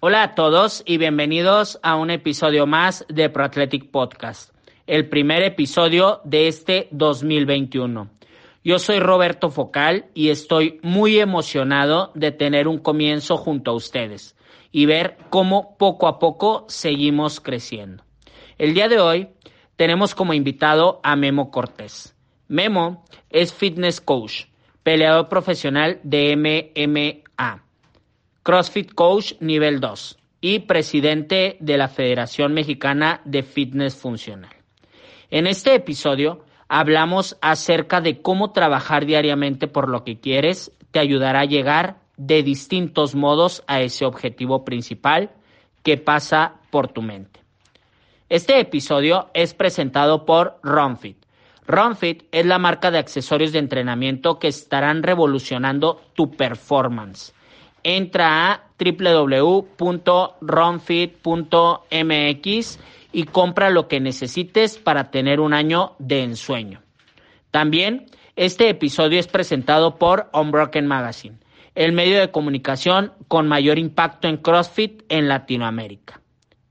Hola a todos y bienvenidos a un episodio más de ProAthletic Podcast, el primer episodio de este 2021. Yo soy Roberto Focal y estoy muy emocionado de tener un comienzo junto a ustedes y ver cómo poco a poco seguimos creciendo. El día de hoy tenemos como invitado a Memo Cortés. Memo es fitness coach peleador profesional de MMA, CrossFit Coach nivel 2 y presidente de la Federación Mexicana de Fitness Funcional. En este episodio hablamos acerca de cómo trabajar diariamente por lo que quieres te ayudará a llegar de distintos modos a ese objetivo principal que pasa por tu mente. Este episodio es presentado por RunFit, RunFit es la marca de accesorios de entrenamiento que estarán revolucionando tu performance. Entra a www.runfit.mx y compra lo que necesites para tener un año de ensueño. También este episodio es presentado por Unbroken Magazine, el medio de comunicación con mayor impacto en CrossFit en Latinoamérica.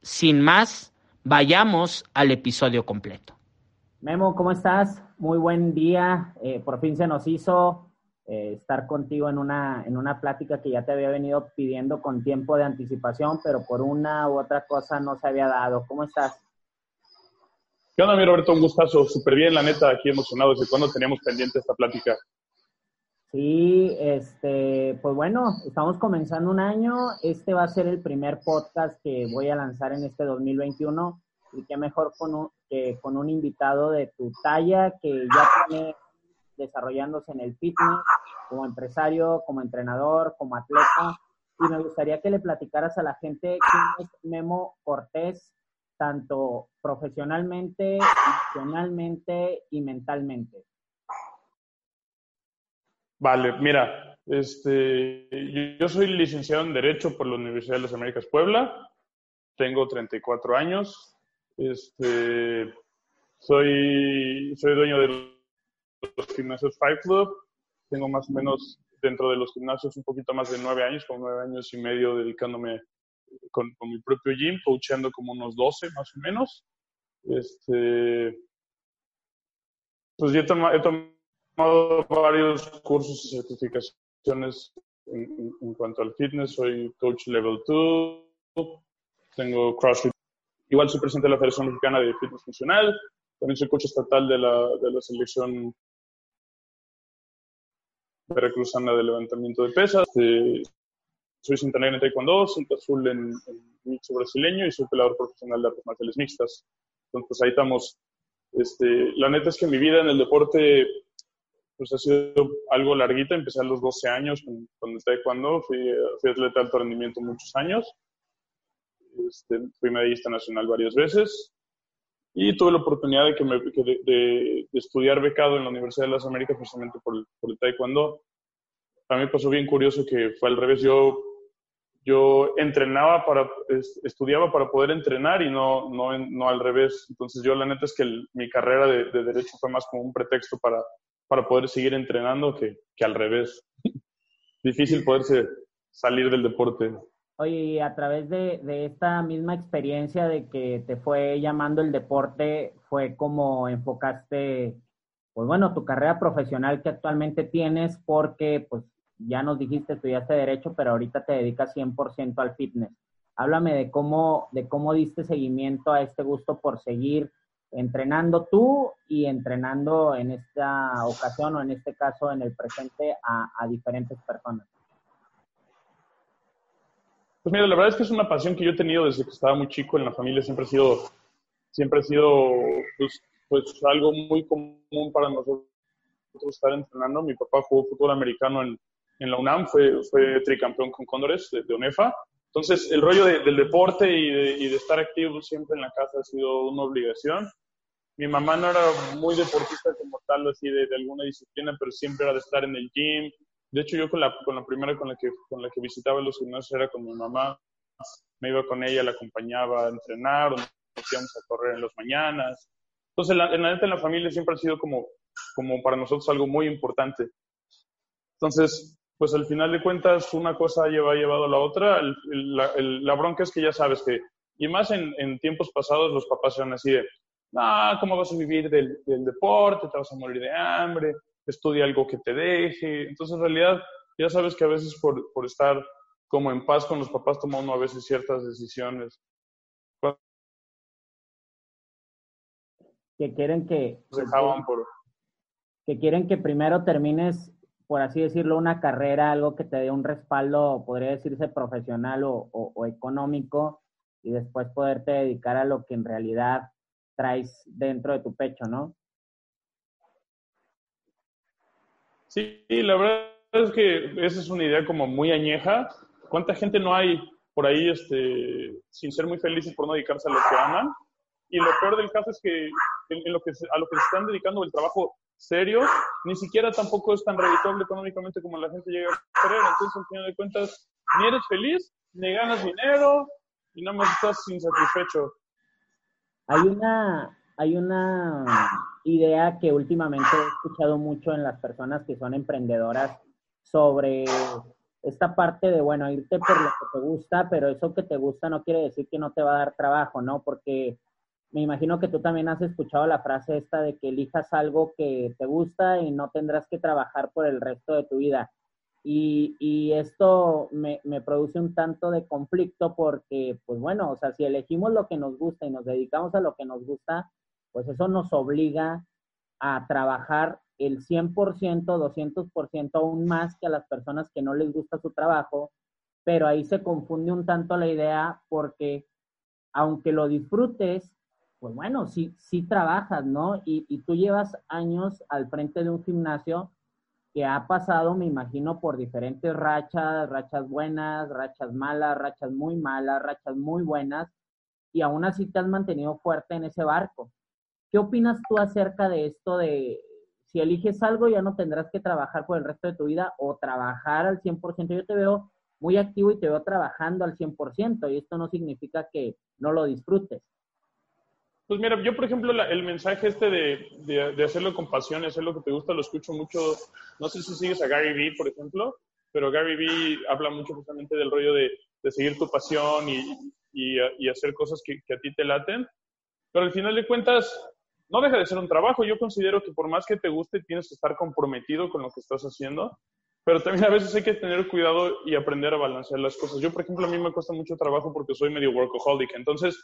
Sin más, vayamos al episodio completo. Memo, ¿cómo estás? Muy buen día. Eh, por fin se nos hizo eh, estar contigo en una, en una plática que ya te había venido pidiendo con tiempo de anticipación, pero por una u otra cosa no se había dado. ¿Cómo estás? ¿Qué onda, mi Roberto? Un gustazo. Súper bien, la neta, aquí emocionado. ¿Desde cuándo teníamos pendiente esta plática? Sí, este, pues bueno, estamos comenzando un año. Este va a ser el primer podcast que voy a lanzar en este 2021 y qué mejor con un, que con un invitado de tu talla que ya tiene desarrollándose en el fitness, como empresario, como entrenador, como atleta. Y me gustaría que le platicaras a la gente quién es Memo Cortés, tanto profesionalmente, emocionalmente y mentalmente. Vale, mira, este, yo soy licenciado en Derecho por la Universidad de las Américas Puebla, tengo 34 años, este, soy, soy dueño de los gimnasios Five Club. Tengo más o menos dentro de los gimnasios un poquito más de nueve años, como nueve años y medio dedicándome con, mi propio gym, coachando como unos doce más o menos. Este, pues yo he, tomado, varios cursos y certificaciones en, en, cuanto al fitness. Soy coach level 2, tengo CrossFit Igual soy presidente de la Federación Mexicana de Fitness Funcional, también soy coach estatal de la, de la selección veracruzana de levantamiento de pesas. Eh, soy negra en taekwondo, cinta azul en, en mixto brasileño y soy pelador profesional de artes marciales mixtas. Entonces, pues ahí estamos. Este, la neta es que mi vida en el deporte pues ha sido algo larguita. Empecé a los 12 años con, con el taekwondo. Fui, fui atleta de alto rendimiento muchos años. Este, fui medallista nacional varias veces y tuve la oportunidad de, que me, de, estudiar becado en la Universidad de las Américas precisamente por el, por el taekwondo. A mí pasó bien curioso que fue al revés. Yo, yo entrenaba para, estudiaba para poder entrenar y no, no, no al revés. Entonces yo la neta es que mi carrera de, de, derecho fue más como un pretexto para, para poder seguir entrenando que, que al revés. Difícil poderse salir del deporte. Oye, a través de, esta misma experiencia de que te fue llamando el deporte, fue como enfocaste, pues bueno, tu carrera profesional que actualmente tienes, porque pues ya nos dijiste, estudiaste Derecho, pero ahorita te dedicas 100% al fitness. Háblame de cómo, de cómo diste seguimiento a este gusto por seguir entrenando tú y entrenando en esta ocasión o en este caso en el presente a diferentes personas. Pues mira, la verdad es que es una pasión que yo he tenido desde que estaba muy chico en la familia. Siempre ha sido, siempre ha sido pues, pues algo muy común para nosotros estar entrenando. Mi papá jugó fútbol americano en, en la UNAM, fue, fue tricampeón con Cóndores de, UNEFA. Entonces, el rollo del deporte y de, y de, estar activo siempre en la casa ha sido una obligación. Mi mamá no era muy deportista como tal, así de, de alguna disciplina, pero siempre era de estar en el gym. De hecho, yo con la, primera con la, que, con la que visitaba los gimnasios era con mi mamá. Me iba con ella, la acompañaba a entrenar, nos íbamos a correr en las mañanas. Entonces, en la neta, en la familia siempre ha sido como, como para nosotros algo muy importante. Entonces, pues al final de cuentas, una cosa lleva llevado a la otra. la, bronca es que ya sabes que, y más en, en tiempos pasados, los papás eran así de, ah, ¿cómo vas a vivir del, del, deporte? Te vas a morir de hambre, estudia algo que te deje. Entonces, en realidad, ya sabes que a veces por, por estar como en paz con los papás, toma uno a veces ciertas decisiones. Que quieren que... Dejaban por... Que quieren que primero termines por así decirlo, una carrera, algo que te dé un respaldo, podría decirse profesional o, económico, y después poderte dedicar a lo que en realidad traes dentro de tu pecho, ¿no? Sí, la verdad es que esa es una idea como muy añeja. ¿Cuánta gente no hay por ahí este, sin ser muy felices por no dedicarse a lo que aman? Y lo peor del caso es que, en, lo que a lo que se están dedicando el trabajo serio, ni siquiera tampoco es tan redituable económicamente como la gente llega a creer. Entonces, al final de cuentas, ni eres feliz, ni ganas dinero, y nada más estás insatisfecho. Hay una, hay una idea que últimamente he escuchado mucho en las personas que son emprendedoras sobre esta parte de, bueno, irte por lo que te gusta, pero eso que te gusta no quiere decir que no te va a dar trabajo, ¿no? Porque me imagino que tú también has escuchado la frase esta de que elijas algo que te gusta y no tendrás que trabajar por el resto de tu vida. Y, esto me, me, produce un tanto de conflicto porque, pues bueno, o sea, si elegimos lo que nos gusta y nos dedicamos a lo que nos gusta, pues eso nos obliga a trabajar el 100%, 200% aún más que a las personas que no les gusta su trabajo, pero ahí se confunde un tanto la idea porque aunque lo disfrutes, pues bueno, sí, sí trabajas, ¿no? Y, y, tú llevas años al frente de un gimnasio que ha pasado, me imagino, por diferentes rachas, rachas buenas, rachas malas, rachas muy malas, rachas muy buenas, y aún así te has mantenido fuerte en ese barco. ¿Qué opinas tú acerca de esto de si eliges algo ya no tendrás que trabajar por el resto de tu vida o trabajar al 100%? Yo te veo muy activo y te veo trabajando al 100% y esto no significa que no lo disfrutes. Pues mira, yo por ejemplo el mensaje este de, de, hacerlo con pasión, hacer lo que te gusta, lo escucho mucho, no sé si sigues a Gary Vee, por ejemplo, pero Gary Vee habla mucho justamente del rollo de, de seguir tu pasión y, y, y hacer cosas que, que, a ti te laten, pero al final de cuentas no deja de ser un trabajo, yo considero que por más que te guste tienes que estar comprometido con lo que estás haciendo, pero también a veces hay que tener cuidado y aprender a balancear las cosas. Yo, por ejemplo, a mí me cuesta mucho trabajo porque soy medio workaholic, entonces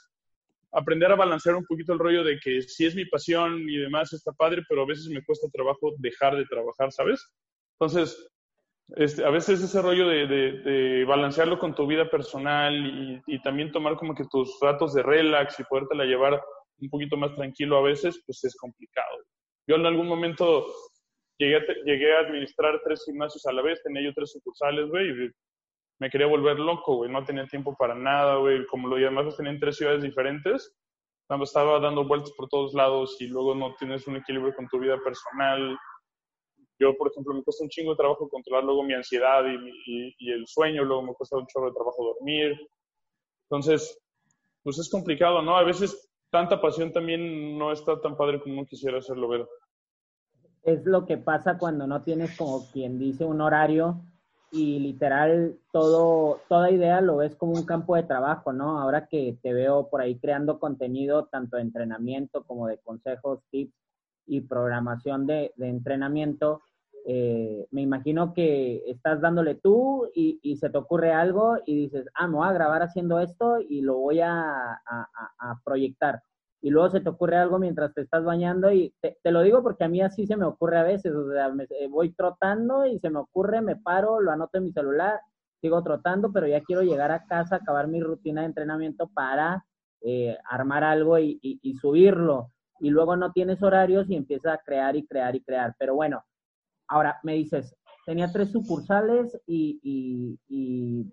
aprender a balancear un poquito el rollo de que si es mi pasión y demás está padre, pero a veces me cuesta trabajo dejar de trabajar, ¿sabes? Entonces, este, a veces ese rollo de, balancearlo con tu vida personal y, y, también tomar como que tus ratos de relax y podértela llevar un poquito más tranquilo a veces, pues es complicado. Yo en algún momento llegué a, llegué a administrar tres gimnasios a la vez, tenía yo tres sucursales, güey, y me quería volver loco, güey. No tenía tiempo para nada, güey. Como lo demás tenía en tres ciudades diferentes, estaba dando vueltas por todos lados y luego no tienes un equilibrio con tu vida personal. Yo, por ejemplo, me cuesta un chingo de trabajo controlar luego mi ansiedad y, y, el sueño, luego me cuesta un chorro de trabajo dormir. Entonces, pues es complicado, ¿no? A veces tanta pasión también no está tan padre como uno quisiera hacerlo ver. Es lo que pasa cuando no tienes como quien dice un horario y literal todo, toda idea lo ves como un campo de trabajo, ¿no? Ahora que te veo por ahí creando contenido tanto de entrenamiento como de consejos, tips y programación de, entrenamiento, eh, me imagino que estás dándole tú y, se te ocurre algo y dices, ah, me voy a grabar haciendo esto y lo voy a proyectar y luego se te ocurre algo mientras te estás bañando y te, lo digo porque a mí así se me ocurre a veces, o sea, me, eh, voy trotando y se me ocurre, me paro, lo anoto en mi celular, sigo trotando, pero ya quiero llegar a casa, acabar mi rutina de entrenamiento para eh, armar algo y, y, subirlo. Y luego no tienes horarios y empiezas a crear y crear y crear. Pero bueno, ahora me dices, tenía tres sucursales y, y,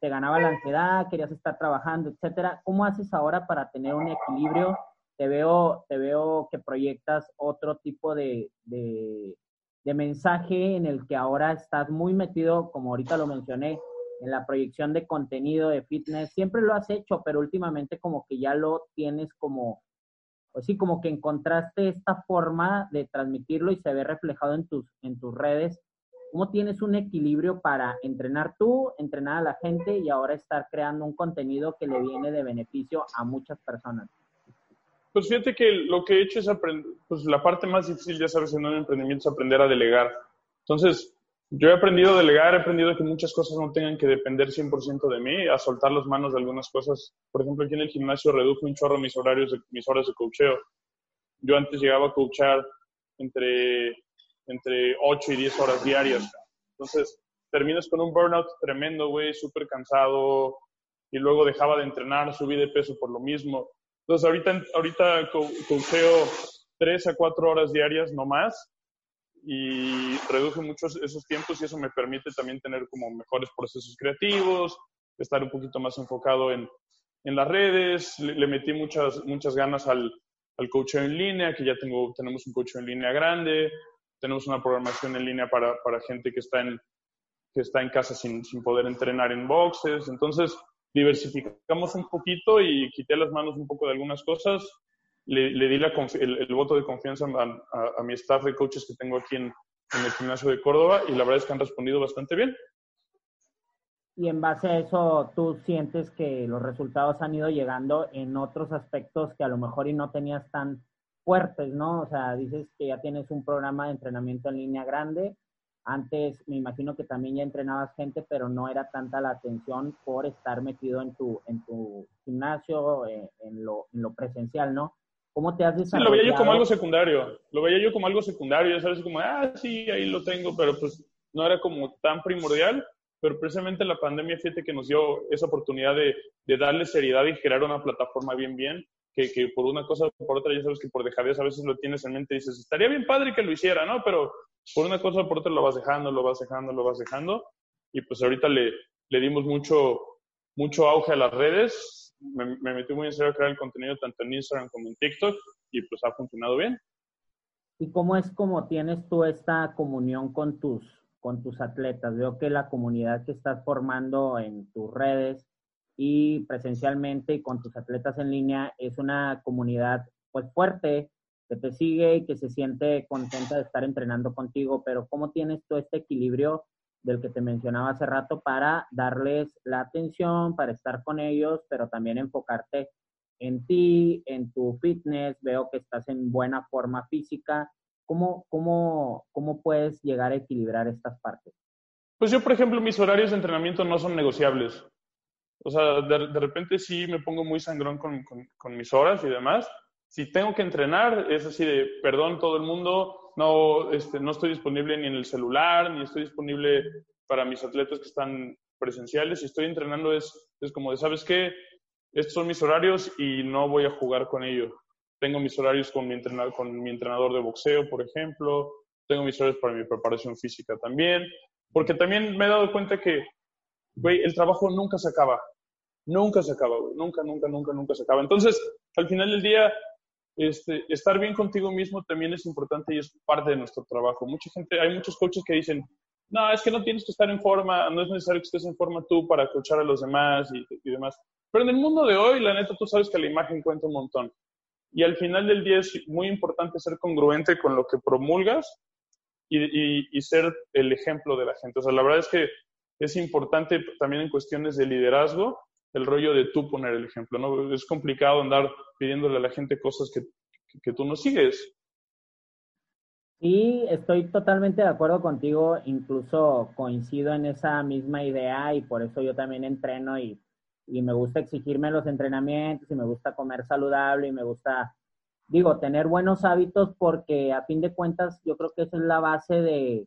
te ganaba la ansiedad, querías estar trabajando, etcétera. ¿Cómo haces ahora para tener un equilibrio? Te veo, te veo que proyectas otro tipo de, de, de mensaje en el que ahora estás muy metido, como ahorita lo mencioné, en la proyección de contenido de fitness. Siempre lo has hecho, pero últimamente como que ya lo tienes como, pues sí, como que encontraste esta forma de transmitirlo y se ve reflejado en tus, en tus redes. ¿Cómo tienes un equilibrio para entrenar tú, entrenar a la gente y ahora estar creando un contenido que le viene de beneficio a muchas personas? Pues fíjate que lo que he hecho es aprender, pues la parte más difícil, ya sabes, en un emprendimiento es aprender a delegar. Entonces, yo he aprendido a delegar, he aprendido que muchas cosas no tengan que depender 100% de mí, a soltar las manos de algunas cosas. Por ejemplo, aquí en el gimnasio reduje un chorro mis horarios, mis horas de coacheo. Yo antes llegaba a coachar entre entre 8 y 10 horas diarias. Entonces, terminas con un burnout tremendo, güey, súper cansado, y luego dejaba de entrenar, subí de peso por lo mismo. Entonces, ahorita, ahorita coacheo 3 a 4 horas diarias, no más, y reduje muchos esos tiempos y eso me permite también tener como mejores procesos creativos, estar un poquito más enfocado en, en las redes, le, metí muchas, muchas ganas al, al coacheo en línea, que ya tengo, tenemos un coacheo en línea grande, tenemos una programación en línea para, para gente que está en, que está en casa sin, sin, poder entrenar en boxes. Entonces, diversificamos un poquito y quité las manos un poco de algunas cosas. Le, le di la, el, el, voto de confianza a, a, mi staff de coaches que tengo aquí en, en el gimnasio de Córdoba y la verdad es que han respondido bastante bien. Y en base a eso, ¿tú sientes que los resultados han ido llegando en otros aspectos que a lo mejor y no tenías tan fuertes, ¿no? O sea, dices que ya tienes un programa de entrenamiento en línea grande. Antes me imagino que también ya entrenabas gente, pero no era tanta la atención por estar metido en tu, en tu gimnasio, eh, en, lo, en lo presencial, ¿no? ¿Cómo te has desarrollado? Sí, lo veía yo como algo secundario. Lo veía yo como algo secundario, ya sabes, como, ah, sí, ahí lo tengo, pero pues no era como tan primordial. Pero precisamente la pandemia, fíjate que nos dio esa oportunidad de, de darle seriedad y crear una plataforma bien, bien que, que, por una cosa o por otra, ya sabes que por dejadez a veces lo tienes en mente y dices, estaría bien padre que lo hiciera, ¿no? Pero por una cosa o por otra lo vas dejando, lo vas dejando, lo vas dejando. Y pues ahorita le, le dimos mucho, mucho auge a las redes. Me, me metí muy en serio a crear el contenido tanto en Instagram como en TikTok y pues ha funcionado bien. ¿Y cómo es como tienes tú esta comunión con tus, con tus atletas? Veo que la comunidad que estás formando en tus redes y presencialmente con tus atletas en línea es una comunidad pues fuerte que te sigue y que se siente contenta de estar entrenando contigo, pero ¿cómo tienes todo este equilibrio del que te mencionaba hace rato para darles la atención, para estar con ellos, pero también enfocarte en ti, en tu fitness, veo que estás en buena forma física. ¿Cómo, cómo, cómo puedes llegar a equilibrar estas partes? Pues yo, por ejemplo, mis horarios de entrenamiento no son negociables. O sea, de, de repente sí me pongo muy sangrón con, con, con, mis horas y demás. Si tengo que entrenar, es así de, perdón todo el mundo, no, este, no estoy disponible ni en el celular, ni estoy disponible para mis atletas que están presenciales. Si estoy entrenando es, es como de, ¿sabes qué? Estos son mis horarios y no voy a jugar con ellos. Tengo mis horarios con mi, entrenador, con mi entrenador de boxeo, por ejemplo. Tengo mis horarios para mi preparación física también. Porque también me he dado cuenta que, güey, el trabajo nunca se acaba. Nunca se acaba. Nunca, nunca, nunca, nunca se acaba. Entonces, al final del día, este, estar bien contigo mismo también es importante y es parte de nuestro trabajo. Mucha gente, hay muchos coaches que dicen, no, es que no tienes que estar en forma, no es necesario que estés en forma tú para coachar a los demás y, demás. Pero en el mundo de hoy, la neta, tú sabes que la imagen cuenta un montón. Y al final del día es muy importante ser congruente con lo que promulgas y, y, y, ser el ejemplo de la gente. O sea, la verdad es que es importante también en cuestiones de liderazgo el rollo de tú poner el ejemplo, ¿no? Es complicado andar pidiéndole a la gente cosas que, que tú no sigues. Sí, estoy totalmente de acuerdo contigo, incluso coincido en esa misma idea y por eso yo también entreno y, y me gusta exigirme los entrenamientos y me gusta comer saludable y me gusta, digo, tener buenos hábitos porque a fin de cuentas yo creo que esa es la base de,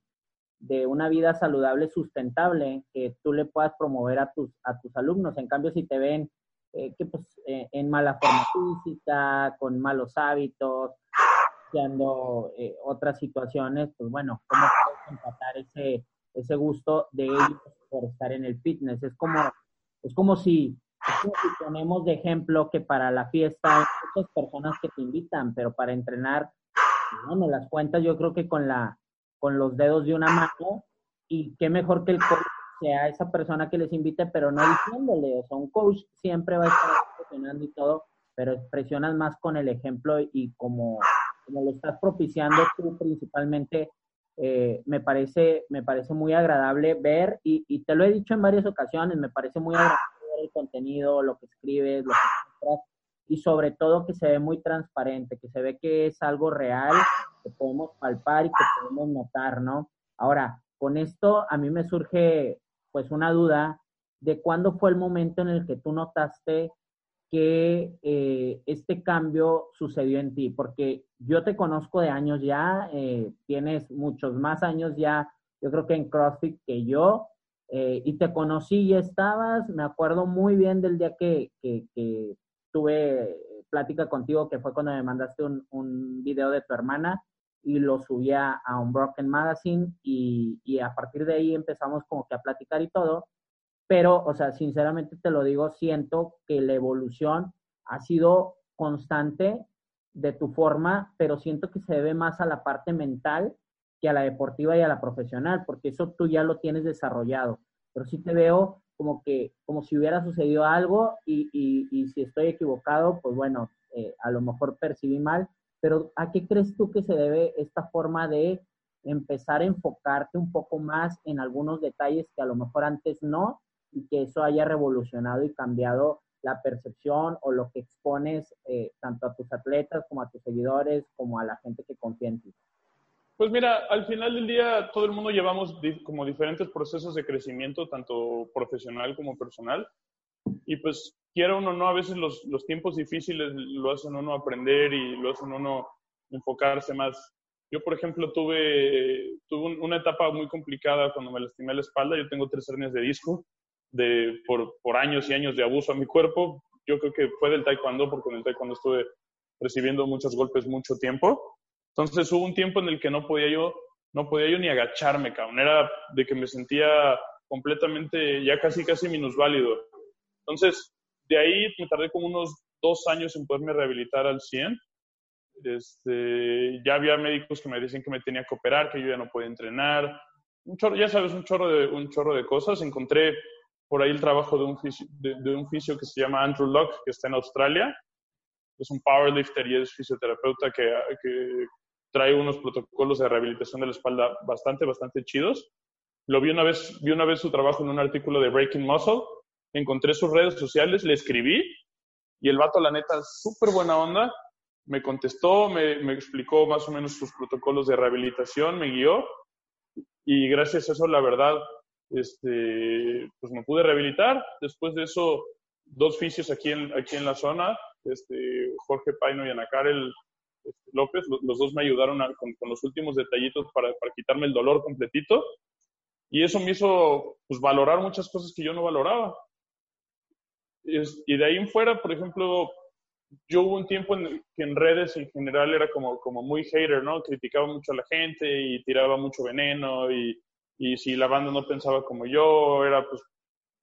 de una vida saludable sustentable que tú le puedas promover a tus, a tus alumnos. En cambio, si te ven eh, que pues, eh, en mala forma física, con malos hábitos, haciendo eh, otras situaciones, pues bueno, ¿cómo puedes empatar ese, ese gusto de ellos por estar en el fitness. Es como, es como si, ponemos de ejemplo que para la fiesta hay muchas personas que te invitan, pero para entrenar, no me las cuentas yo creo que con la, con los dedos de una mano, y qué mejor que el coach sea esa persona que les invite, pero no diciéndole, o sea, un coach siempre va a estar presionando y todo, pero expresionas más con el ejemplo y como, como lo estás propiciando tú principalmente, eh, me, parece, me parece muy agradable ver, y, y, te lo he dicho en varias ocasiones, me parece muy agradable ver el contenido, lo que escribes, lo que muestras, y sobre todo que se ve muy transparente, que se ve que es algo real, que podemos palpar y que podemos notar, ¿no? Ahora, con esto a mí me surge pues una duda de cuándo fue el momento en el que tú notaste que eh, este cambio sucedió en ti, porque yo te conozco de años ya, eh, tienes muchos más años ya, yo creo que en CrossFit que yo, eh, y te conocí y estabas, me acuerdo muy bien del día que, tuve plática contigo, que fue cuando me mandaste un, un video de tu hermana, y lo subía a un Broken Magazine y, y, a partir de ahí empezamos como que a platicar y todo. Pero, o sea, sinceramente te lo digo, siento que la evolución ha sido constante de tu forma, pero siento que se debe más a la parte mental que a la deportiva y a la profesional, porque eso tú ya lo tienes desarrollado. Pero sí te veo como que, como si hubiera sucedido algo y, y, y si estoy equivocado, pues bueno, eh, a lo mejor percibí mal, pero ¿a qué crees tú que se debe esta forma de empezar a enfocarte un poco más en algunos detalles que a lo mejor antes no y que eso haya revolucionado y cambiado la percepción o lo que expones eh, tanto a tus atletas como a tus seguidores como a la gente que confía en ti? Pues mira, al final del día todo el mundo llevamos como diferentes procesos de crecimiento, tanto profesional como personal. Y pues quiera uno no, a veces los, los tiempos difíciles lo hacen uno aprender y lo hacen uno enfocarse más. Yo, por ejemplo, tuve, tuve una etapa muy complicada cuando me lastimé la espalda. Yo tengo tres hernias de disco de, por, por años y años de abuso a mi cuerpo. Yo creo que fue del taekwondo, porque en el taekwondo estuve recibiendo muchos golpes mucho tiempo. Entonces hubo un tiempo en el que no podía yo, no podía yo ni agacharme, cabrón. Era de que me sentía completamente, ya casi, casi minusválido. Entonces, de ahí me tardé como unos dos años en poderme rehabilitar al 100. Este, ya había médicos que me decían que me tenía que operar, que yo ya no podía entrenar. Un chorro, ya sabes, un chorro, de, un chorro de cosas. Encontré por ahí el trabajo de un, fisio, de, un fisio que se llama Andrew Locke, que está en Australia. Es un powerlifter y es fisioterapeuta que, que trae unos protocolos de rehabilitación de la espalda bastante, bastante chidos. Lo vi una vez, vi una vez su trabajo en un artículo de Breaking Muscle encontré sus redes sociales, le escribí y el vato, la neta, súper buena onda, me contestó, me, explicó más o menos sus protocolos de rehabilitación, me guió y gracias a eso, la verdad, este, pues me pude rehabilitar. Después de eso, dos fisios aquí en, aquí en la zona, este, Jorge Paino y Ana Karel este, López, los, dos me ayudaron con, con, los últimos detallitos para, para quitarme el dolor completito. Y eso me hizo pues, valorar muchas cosas que yo no valoraba y de ahí en fuera, por ejemplo, yo hubo un tiempo en que en redes en general era como, como muy hater, ¿no? Criticaba mucho a la gente y tiraba mucho veneno y, y si la banda no pensaba como yo, era pues,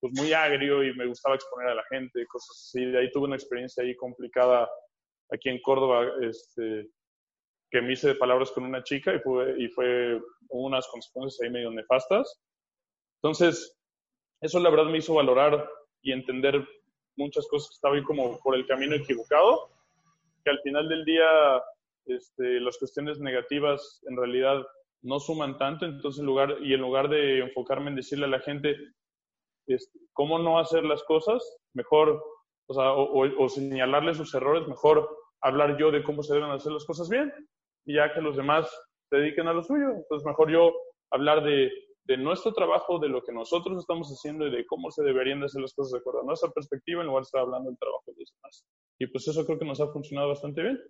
pues muy agrio y me gustaba exponer a la gente, cosas así. De ahí tuve una experiencia ahí complicada aquí en Córdoba, este, que me hice de palabras con una chica y fue, y fue unas consecuencias ahí medio nefastas. Entonces, eso la verdad me hizo valorar y entender muchas cosas que estaba ahí como por el camino equivocado, que al final del día este, las cuestiones negativas en realidad no suman tanto, entonces en lugar, y en lugar de enfocarme en decirle a la gente cómo no hacer las cosas, mejor, o, sea, o, señalarle sus errores, mejor hablar yo de cómo se deben hacer las cosas bien, y ya que los demás se dediquen a lo suyo, entonces mejor yo hablar de de nuestro trabajo, de lo que nosotros estamos haciendo y de cómo se deberían hacer las cosas de acuerdo a nuestra perspectiva en lugar de estar hablando del trabajo de los demás. Y pues eso creo que nos ha funcionado bastante bien.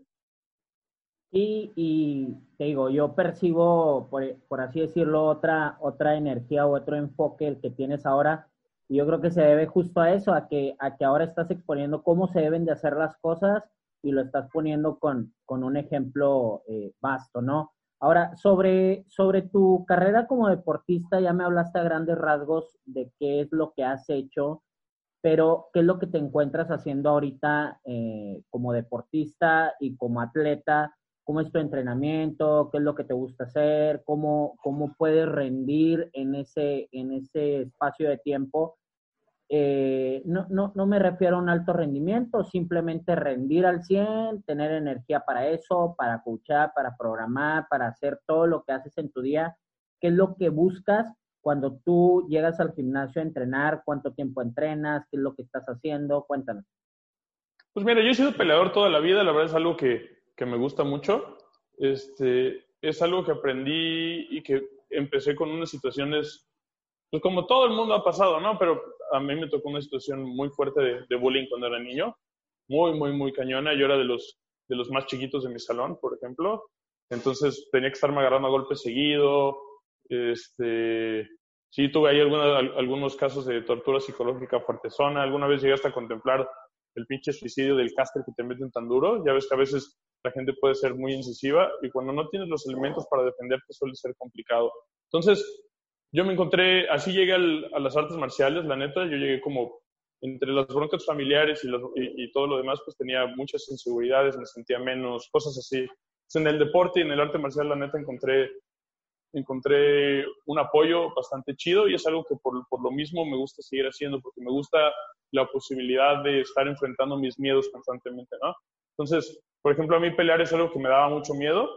Y, te digo, yo percibo, por, por, así decirlo, otra, otra energía o otro enfoque el que tienes ahora. Y yo creo que se debe justo a eso, a que, a que ahora estás exponiendo cómo se deben de hacer las cosas y lo estás poniendo con, con un ejemplo eh, vasto, ¿no? Ahora, sobre, sobre tu carrera como deportista, ya me hablaste a grandes rasgos de qué es lo que has hecho, pero ¿qué es lo que te encuentras haciendo ahorita eh, como deportista y como atleta? ¿Cómo es tu entrenamiento? ¿Qué es lo que te gusta hacer? ¿Cómo, cómo puedes rendir en ese, en ese espacio de tiempo? Eh, no, no, no me refiero a un alto rendimiento, simplemente rendir al 100, tener energía para eso, para escuchar, para programar, para hacer todo lo que haces en tu día. ¿Qué es lo que buscas cuando tú llegas al gimnasio a entrenar? ¿Cuánto tiempo entrenas? ¿Qué es lo que estás haciendo? Cuéntanos. Pues mira, yo he sido peleador toda la vida, la verdad es algo que, que me gusta mucho. Este, es algo que aprendí y que empecé con unas situaciones pues como todo el mundo ha pasado, ¿no? Pero a mí me tocó una situación muy fuerte de, bullying cuando era niño, muy, muy, muy cañona. Yo era de los, de los más chiquitos de mi salón, por ejemplo. Entonces tenía que estarme agarrando a golpes seguido. Este, sí, tuve ahí algunos casos de tortura psicológica fuertezona. Alguna vez llegué hasta contemplar el pinche suicidio del caster que te meten tan duro. Ya ves que a veces la gente puede ser muy incisiva y cuando no tienes los elementos para defenderte suele ser complicado. Entonces, yo me encontré, así llegué a las artes marciales, la neta, yo llegué como entre las broncas familiares y, todo lo demás, pues tenía muchas inseguridades, me sentía menos, cosas así. en el deporte y en el arte marcial, la neta, encontré, encontré un apoyo bastante chido y es algo que por, por lo mismo me gusta seguir haciendo, porque me gusta la posibilidad de estar enfrentando mis miedos constantemente, ¿no? Entonces, por ejemplo, a mí pelear es algo que me daba mucho miedo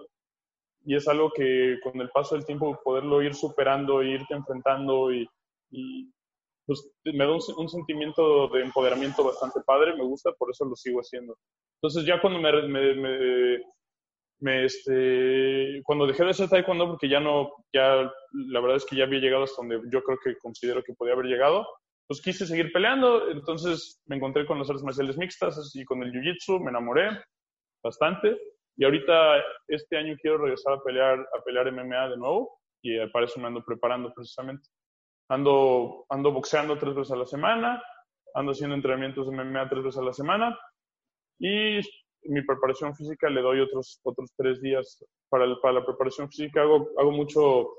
y es algo que con el paso del tiempo poderlo ir superando, irte enfrentando y, pues me da un, sentimiento de empoderamiento bastante padre, me gusta, por eso lo sigo haciendo. Entonces ya cuando me, este, cuando dejé de hacer taekwondo, porque ya no, ya la verdad es que ya había llegado hasta donde yo creo que considero que podía haber llegado, pues quise seguir peleando, entonces me encontré con las artes marciales mixtas y con el jiu-jitsu, me enamoré bastante y ahorita, este año quiero regresar a pelear, a pelear MMA de nuevo y para eso me ando preparando precisamente. Ando, ando boxeando tres veces a la semana, ando haciendo entrenamientos de MMA tres veces a la semana y mi preparación física le doy otros, otros tres días. Para, para la preparación física hago, hago mucho,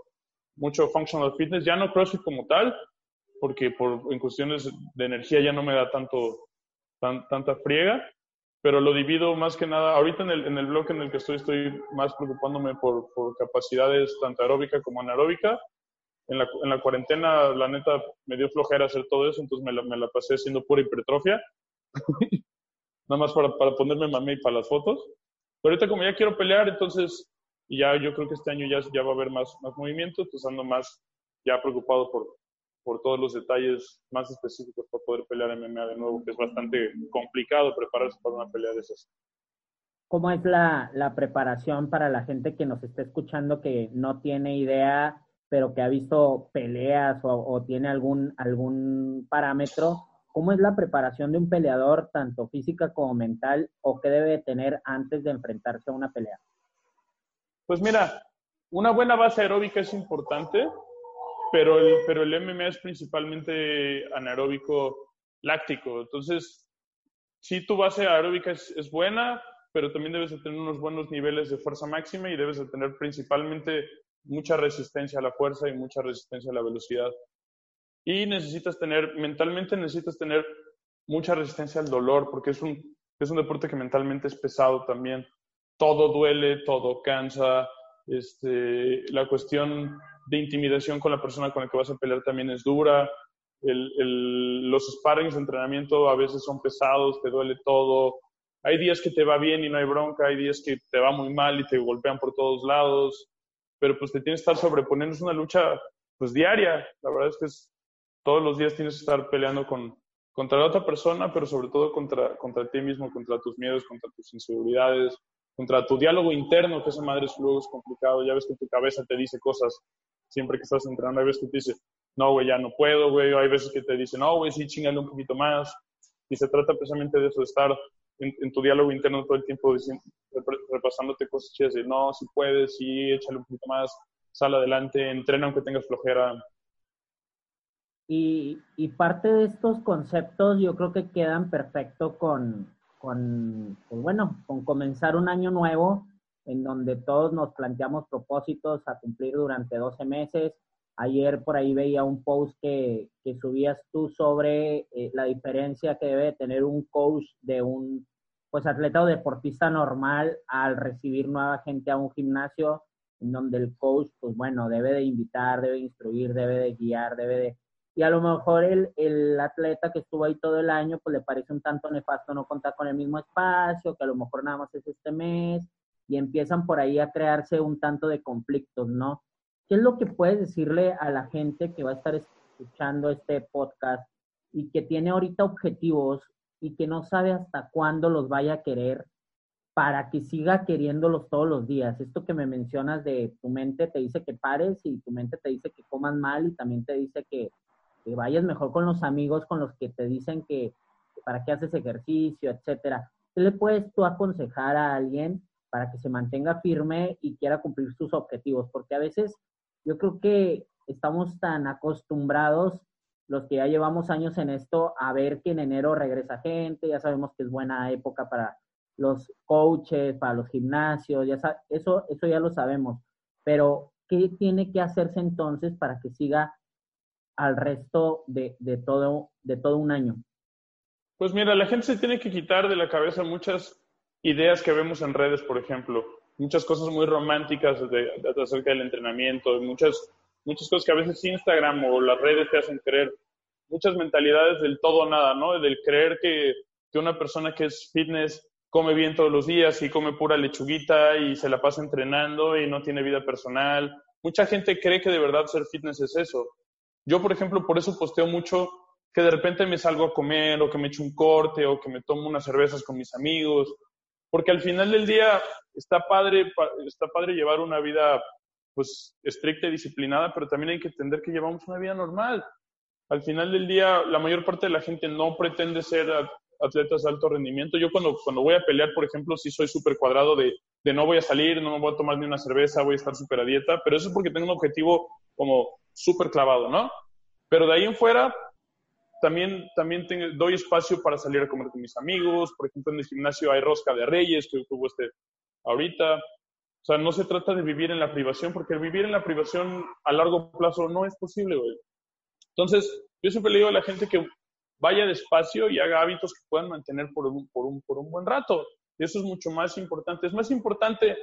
mucho functional fitness, ya no CrossFit como tal, porque por, en cuestiones de energía ya no me da tanto, tan, tanta friega, pero lo divido más que nada, ahorita en el, en el blog en el que estoy, estoy más preocupándome por, por capacidades tanto aeróbica como anaeróbica. En la, en la, cuarentena, la neta, me dio flojera hacer todo eso, entonces me la, me la pasé haciendo pura hipertrofia. Nada más para, para ponerme mame y para las fotos. Pero ahorita como ya quiero pelear, entonces, ya yo creo que este año ya, ya va a haber más, más movimiento, entonces ando más ya preocupado por, por todos los detalles más específicos para poder pelear MMA de nuevo, que es bastante complicado prepararse para una pelea de esas. ¿Cómo es la, la preparación para la gente que nos está escuchando que no tiene idea, pero que ha visto peleas o, o tiene algún, algún parámetro? ¿Cómo es la preparación de un peleador, tanto física como mental, o qué debe tener antes de enfrentarse a una pelea? Pues mira, una buena base aeróbica es importante, pero el, pero el MMA es principalmente anaeróbico láctico. Entonces, si tu base aeróbica es, es, buena, pero también debes de tener unos buenos niveles de fuerza máxima y debes de tener principalmente mucha resistencia a la fuerza y mucha resistencia a la velocidad. Y necesitas tener, mentalmente necesitas tener mucha resistencia al dolor, porque es un, es un deporte que mentalmente es pesado también. Todo duele, todo cansa. Este, la cuestión de intimidación con la persona con la que vas a pelear también es dura. El, los sparrings de entrenamiento a veces son pesados, te duele todo. Hay días que te va bien y no hay bronca, hay días que te va muy mal y te golpean por todos lados, pero pues te tienes que estar sobreponiendo. Es una lucha pues diaria. La verdad es que es, todos los días tienes que estar peleando con, contra la otra persona, pero sobre todo contra, contra ti mismo, contra tus miedos, contra tus inseguridades, contra tu diálogo interno, que esa madre es luego es complicado. Ya ves que tu cabeza te dice cosas siempre que estás entrenando, hay veces que te dice, no, güey, ya no puedo, güey, hay veces que te dice, no, güey, sí, chingale un poquito más. Y se trata precisamente de eso, de estar en, tu diálogo interno todo el tiempo repasándote cosas chidas de, no, si puedes, sí, échale un poquito más, sal adelante, entrena aunque tengas flojera. Y, y parte de estos conceptos yo creo que quedan perfecto con, con pues bueno, con comenzar un año nuevo en donde todos nos planteamos propósitos a cumplir durante 12 meses. Ayer por ahí veía un post que, que subías tú sobre eh, la diferencia que debe tener un coach de un pues atleta o deportista normal al recibir nueva gente a un gimnasio en donde el coach, pues bueno, debe de invitar, debe de instruir, debe de guiar, debe de... Y a lo mejor el, el atleta que estuvo ahí todo el año, pues le parece un tanto nefasto no contar con el mismo espacio, que a lo mejor nada más es este mes, y empiezan por ahí a crearse un tanto de conflictos, ¿no? ¿Qué es lo que puedes decirle a la gente que va a estar escuchando este podcast y que tiene ahorita objetivos y que no sabe hasta cuándo los vaya a querer para que siga queriéndolos todos los días. Esto que me mencionas de tu mente te dice que pares y tu mente te dice que comas mal y también te dice que, vayas mejor con los amigos con los que te dicen que, para qué haces ejercicio, etcétera. ¿Qué le puedes tú aconsejar a alguien para que se mantenga firme y quiera cumplir sus objetivos? Porque a veces yo creo que estamos tan acostumbrados los que ya llevamos años en esto a ver que en enero regresa gente, ya sabemos que es buena época para los coaches, para los gimnasios, ya eso, eso ya lo sabemos. Pero, ¿qué tiene que hacerse entonces para que siga al resto de, de, todo, de todo un año? Pues mira, la gente se tiene que quitar de la cabeza muchas ideas que vemos en redes, por ejemplo, muchas cosas muy románticas de, acerca del entrenamiento, muchas, muchas cosas que a veces Instagram o las redes te hacen creer, muchas mentalidades del todo o nada, ¿no? Del creer que, que una persona que es fitness come bien todos los días y come pura lechuguita y se la pasa entrenando y no tiene vida personal. Mucha gente cree que de verdad ser fitness es eso. Yo, por ejemplo, por eso posteo mucho que de repente me salgo a comer o que me echo un corte o que me tomo unas cervezas con mis amigos, porque al final del día está padre, está padre llevar una vida pues estricta y disciplinada, pero también hay que entender que llevamos una vida normal. Al final del día, la mayor parte de la gente no pretende ser atletas de alto rendimiento. Yo cuando, cuando voy a pelear, por ejemplo, sí soy súper cuadrado de, de, no voy a salir, no me voy a tomar ni una cerveza, voy a estar súper a dieta, pero eso es porque tengo un objetivo como súper clavado, ¿no? Pero de ahí en fuera, también, también doy espacio para salir a comer con mis amigos. Por ejemplo, en el gimnasio hay rosca de reyes, que hubo este ahorita. O sea, no se trata de vivir en la privación, porque vivir en la privación a largo plazo no es posible, güey. Entonces, yo siempre le digo a la gente que vaya despacio y haga hábitos que puedan mantener por un, por un, por un buen rato. Y eso es mucho más importante. Es más importante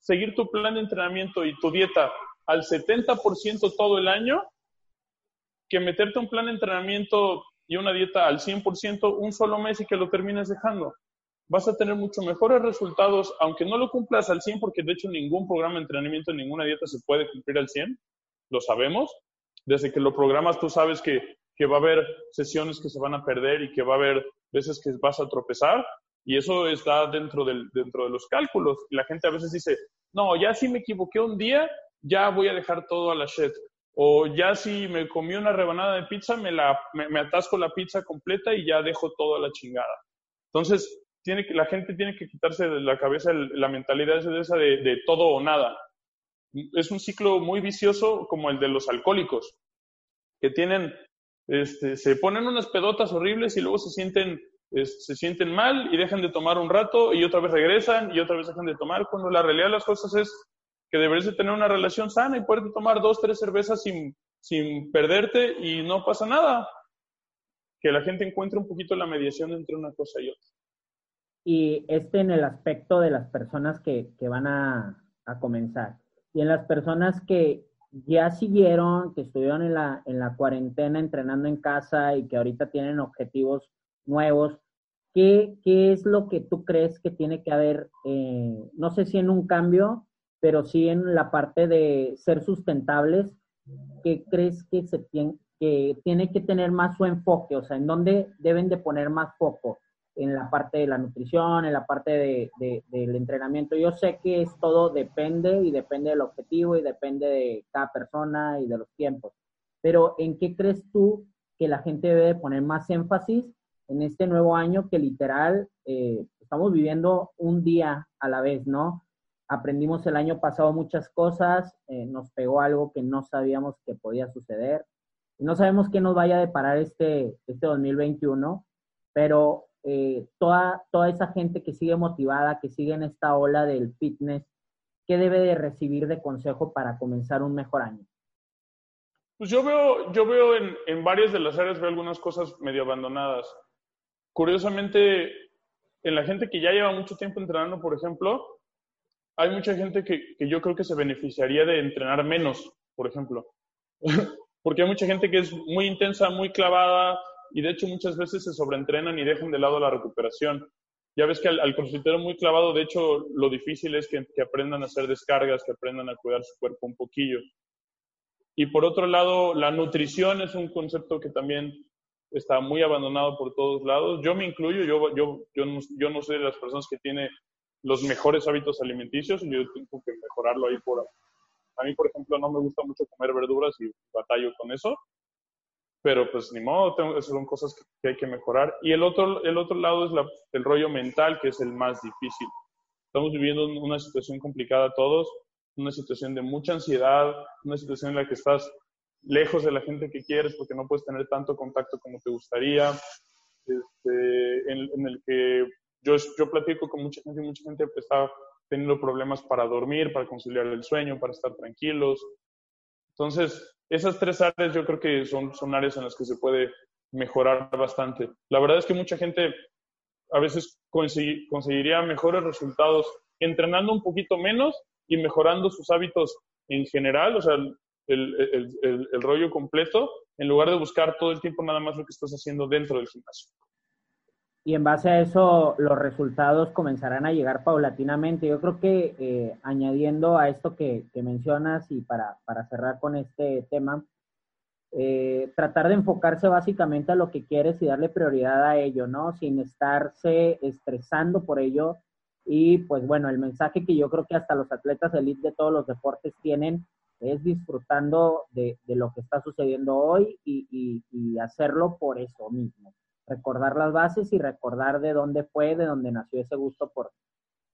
seguir tu plan de entrenamiento y tu dieta al 70% todo el año que meterte un plan de entrenamiento y una dieta al 100% un solo mes y que lo termines dejando. Vas a tener mucho mejores resultados, aunque no lo cumplas al 100, porque de hecho ningún programa de entrenamiento, ninguna dieta se puede cumplir al 100, lo sabemos. Desde que lo programas tú sabes que que va a haber sesiones que se van a perder y que va a haber veces que vas a tropezar y eso está dentro, del, dentro de los cálculos. La gente a veces dice, no, ya si me equivoqué un día, ya voy a dejar todo a la shit. O ya si me comí una rebanada de pizza, me, la, me, atasco la pizza completa y ya dejo todo a la chingada. Entonces, tiene que, la gente tiene que quitarse de la cabeza la mentalidad esa de, de todo o nada. Es un ciclo muy vicioso como el de los alcohólicos, que tienen este, se ponen unas pedotas horribles y luego se sienten, se sienten mal y dejan de tomar un rato y otra vez regresan y otra vez dejan de tomar, cuando la realidad de las cosas es que deberías de tener una relación sana y poder tomar dos, tres cervezas sin, sin perderte y no pasa nada. Que la gente encuentre un poquito la mediación entre una cosa y otra. Y este en el aspecto de las personas que, que van a, a comenzar. Y en las personas que ya siguieron, que estuvieron en la, en la cuarentena entrenando en casa y que ahorita tienen objetivos nuevos, ¿qué, qué es lo que tú crees que tiene que haber, eh, no sé si en un cambio, pero sí en la parte de ser sustentables? ¿Qué crees que, se tiene, que tiene que tener más su enfoque? O sea, ¿en dónde deben de poner más foco? En la parte de la nutrición, en la parte de, del entrenamiento. Yo sé que es todo depende y depende del objetivo y depende de cada persona y de los tiempos. Pero ¿en qué crees tú que la gente debe poner más énfasis en este nuevo año que literal eh, estamos viviendo un día a la vez, ¿no? Aprendimos el año pasado muchas cosas, eh, nos pegó algo que no sabíamos que podía suceder. No sabemos qué nos vaya a deparar este, este 2021, pero eh, toda, toda esa gente que sigue motivada, que sigue en esta ola del fitness, ¿qué debe de recibir de consejo para comenzar un mejor año? Pues yo veo, yo veo en, en varias de las áreas, veo algunas cosas medio abandonadas. Curiosamente, en la gente que ya lleva mucho tiempo entrenando, por ejemplo, hay mucha gente que, que yo creo que se beneficiaría de entrenar menos, por ejemplo. Porque hay mucha gente que es muy intensa, muy clavada, y de hecho muchas veces se sobreentrenan y dejan de lado la recuperación. Ya ves que al, al muy clavado, de hecho, lo difícil es que, aprendan a hacer descargas, que aprendan a cuidar su cuerpo un poquillo. Y por otro lado, la nutrición es un concepto que también está muy abandonado por todos lados. Yo me incluyo, yo, yo, yo, no, yo no soy de las personas que tiene los mejores hábitos alimenticios, yo tengo que mejorarlo ahí por... A mí, por ejemplo, no me gusta mucho comer verduras y batallo con eso pero pues ni modo, tengo, son cosas que, hay que mejorar. Y el otro, el otro lado es la, el rollo mental, que es el más difícil. Estamos viviendo una situación complicada todos, una situación de mucha ansiedad, una situación en la que estás lejos de la gente que quieres porque no puedes tener tanto contacto como te gustaría, este, en, en, el que yo, yo platico con mucha gente y mucha gente está teniendo problemas para dormir, para conciliar el sueño, para estar tranquilos. Entonces, esas tres áreas yo creo que son, son áreas en las que se puede mejorar bastante. La verdad es que mucha gente a veces conseguiría mejores resultados entrenando un poquito menos y mejorando sus hábitos en general, o sea, el, rollo completo, en lugar de buscar todo el tiempo nada más lo que estás haciendo dentro del gimnasio. Y en base a eso, los resultados comenzarán a llegar paulatinamente. Yo creo que eh, añadiendo a esto que, que mencionas y para, para, cerrar con este tema, eh, tratar de enfocarse básicamente a lo que quieres y darle prioridad a ello, ¿no? Sin estarse estresando por ello. Y pues bueno, el mensaje que yo creo que hasta los atletas elite de todos los deportes tienen es disfrutando de, de lo que está sucediendo hoy y, y, y hacerlo por eso mismo recordar las bases y recordar de dónde fue, de dónde nació ese gusto por,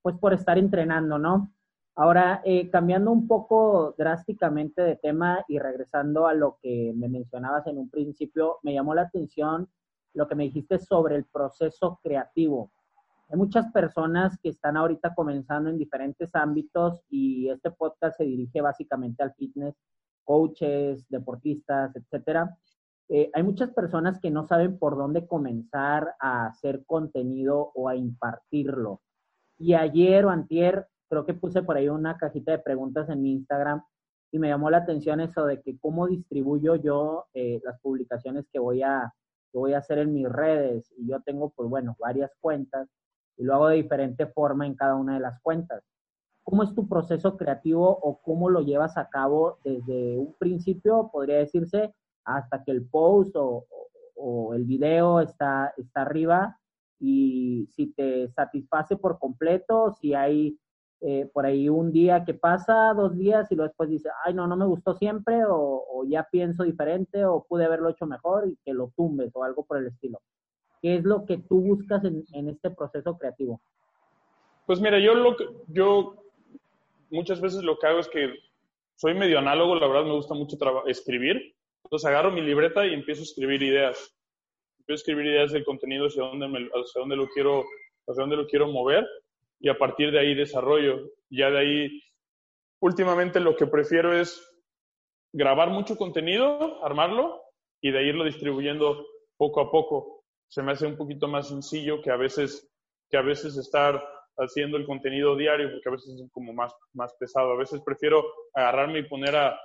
pues por estar entrenando, ¿no? Ahora, eh, cambiando un poco drásticamente de tema y regresando a lo que me mencionabas en un principio, me llamó la atención lo que me dijiste sobre el proceso creativo. Hay muchas personas que están ahorita comenzando en diferentes ámbitos y este podcast se dirige básicamente al fitness, coaches, deportistas, etcétera. Eh, hay muchas personas que no saben por dónde comenzar a hacer contenido o a impartirlo. Y ayer o antier, creo que puse por ahí una cajita de preguntas en mi Instagram y me llamó la atención eso de que cómo distribuyo yo eh, las publicaciones que voy, a, que voy a hacer en mis redes. Y yo tengo, pues bueno, varias cuentas y lo hago de diferente forma en cada una de las cuentas. ¿Cómo es tu proceso creativo o cómo lo llevas a cabo desde un principio, podría decirse, hasta que el post o, o, el video está, está arriba y si te satisface por completo, si hay eh, por ahí un día que pasa, dos días y luego después dice, ay, no, no me gustó siempre o, o, ya pienso diferente o pude haberlo hecho mejor y que lo tumbes o algo por el estilo. ¿Qué es lo que tú buscas en, en este proceso creativo? Pues mira, yo, lo que, yo muchas veces lo que hago es que soy medio análogo, la verdad me gusta mucho escribir entonces agarro mi libreta y empiezo a escribir ideas. Empiezo a escribir ideas del contenido hacia dónde, me, hacia dónde, lo, quiero, hacia dónde lo quiero mover y a partir de ahí desarrollo. Ya de ahí, últimamente lo que prefiero es grabar mucho contenido, armarlo y de irlo distribuyendo poco a poco. Se me hace un poquito más sencillo que a veces, que a veces estar haciendo el contenido diario, porque a veces es como más, más pesado. A veces prefiero agarrarme y poner a,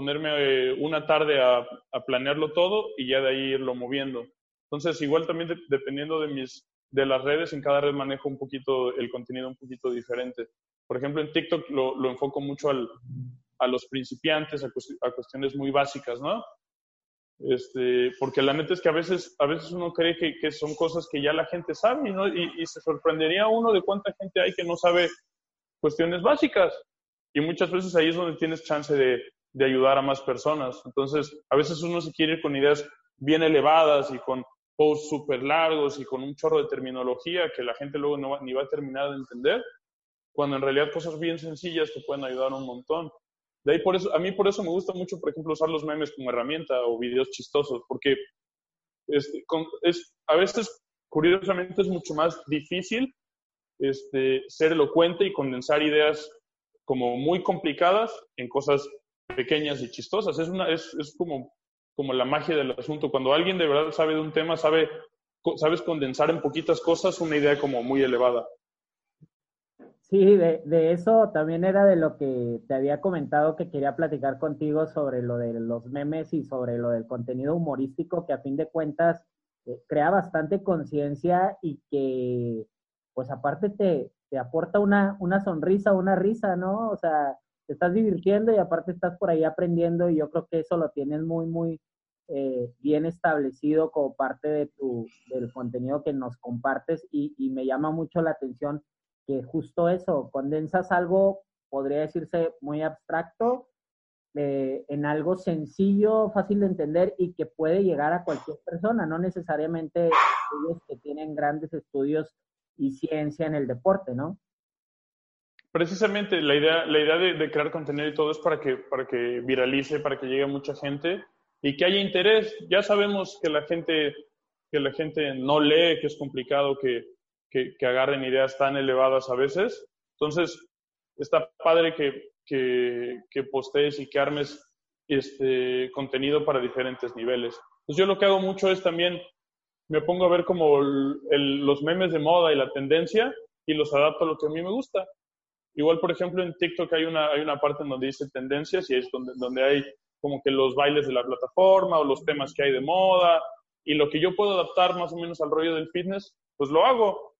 ponerme eh, una tarde a, a, planearlo todo y ya de ahí irlo moviendo. Entonces, igual también dependiendo de mis de las redes, en cada red manejo un poquito el contenido un poquito diferente. Por ejemplo, en TikTok lo, lo enfoco mucho al, a los principiantes, a, a, cuestiones muy básicas, ¿no? Este, porque la neta es que a veces, a veces uno cree que, que son cosas que ya la gente sabe ¿no? y, y se sorprendería uno de cuánta gente hay que no sabe cuestiones básicas. Y muchas veces ahí es donde tienes chance de, de ayudar a más personas. Entonces, a veces uno se quiere ir con ideas bien elevadas y con posts súper largos y con un chorro de terminología que la gente luego no va, ni va a terminar de entender, cuando en realidad cosas bien sencillas te pueden ayudar un montón. De ahí por eso, a mí por eso me gusta mucho, por ejemplo, usar los memes como herramienta o videos chistosos, porque con, es, a veces, curiosamente, es mucho más difícil este, ser elocuente y condensar ideas como muy complicadas en cosas pequeñas y chistosas. Es, una, es, es como, como la magia del asunto. Cuando alguien de verdad sabe de un tema, sabe, sabes condensar en poquitas cosas una idea como muy elevada. Sí, de, eso también era de lo que te había comentado que quería platicar contigo sobre lo de los memes y sobre lo del contenido humorístico que a fin de cuentas eh, crea bastante conciencia y que pues aparte te, te aporta una, una sonrisa, una risa, ¿no? O sea, te estás divirtiendo y aparte estás por ahí aprendiendo y yo creo que eso lo tienes muy, muy eh, bien establecido como parte de tu, del contenido que nos compartes y, y me llama mucho la atención que justo eso, condensas algo, podría decirse muy abstracto, eh, en algo sencillo, fácil de entender y que puede llegar a cualquier persona, no necesariamente ellos que tienen grandes estudios y ciencia en el deporte, ¿no? Precisamente la idea, la idea de, crear contenido y todo es para que, para que viralice, para que llegue a mucha gente y que haya interés. Ya sabemos que la gente, que la gente no lee, que es complicado, que, que, agarren ideas tan elevadas a veces. Entonces, está padre que, que, que postees y que armes este contenido para diferentes niveles. Pues yo lo que hago mucho es también, me pongo a ver como los memes de moda y la tendencia y los adapto a lo que a mí me gusta. Igual, por ejemplo, en TikTok hay una, hay una parte donde dice tendencias y es donde, donde hay como que los bailes de la plataforma o los temas que hay de moda y lo que yo puedo adaptar más o menos al rollo del fitness, pues lo hago.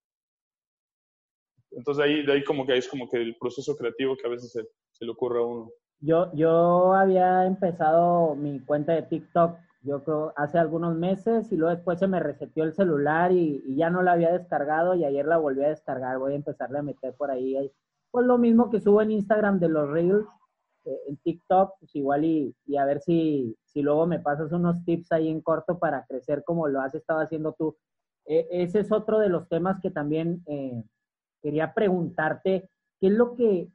Entonces ahí, de ahí como que es como que el proceso creativo que a veces se, le ocurre a uno. Yo, yo había empezado mi cuenta de TikTok, yo creo, hace algunos meses y luego después se me reseteó el celular y, ya no la había descargado y ayer la volví a descargar. Voy a empezarle a meter por ahí. Pues lo mismo que subo en Instagram de los Reels, eh, en TikTok, pues igual y, y, a ver si, si luego me pasas unos tips ahí en corto para crecer como lo has estado haciendo tú. E, ese es otro de los temas que también... Eh, quería preguntarte, ¿qué es lo que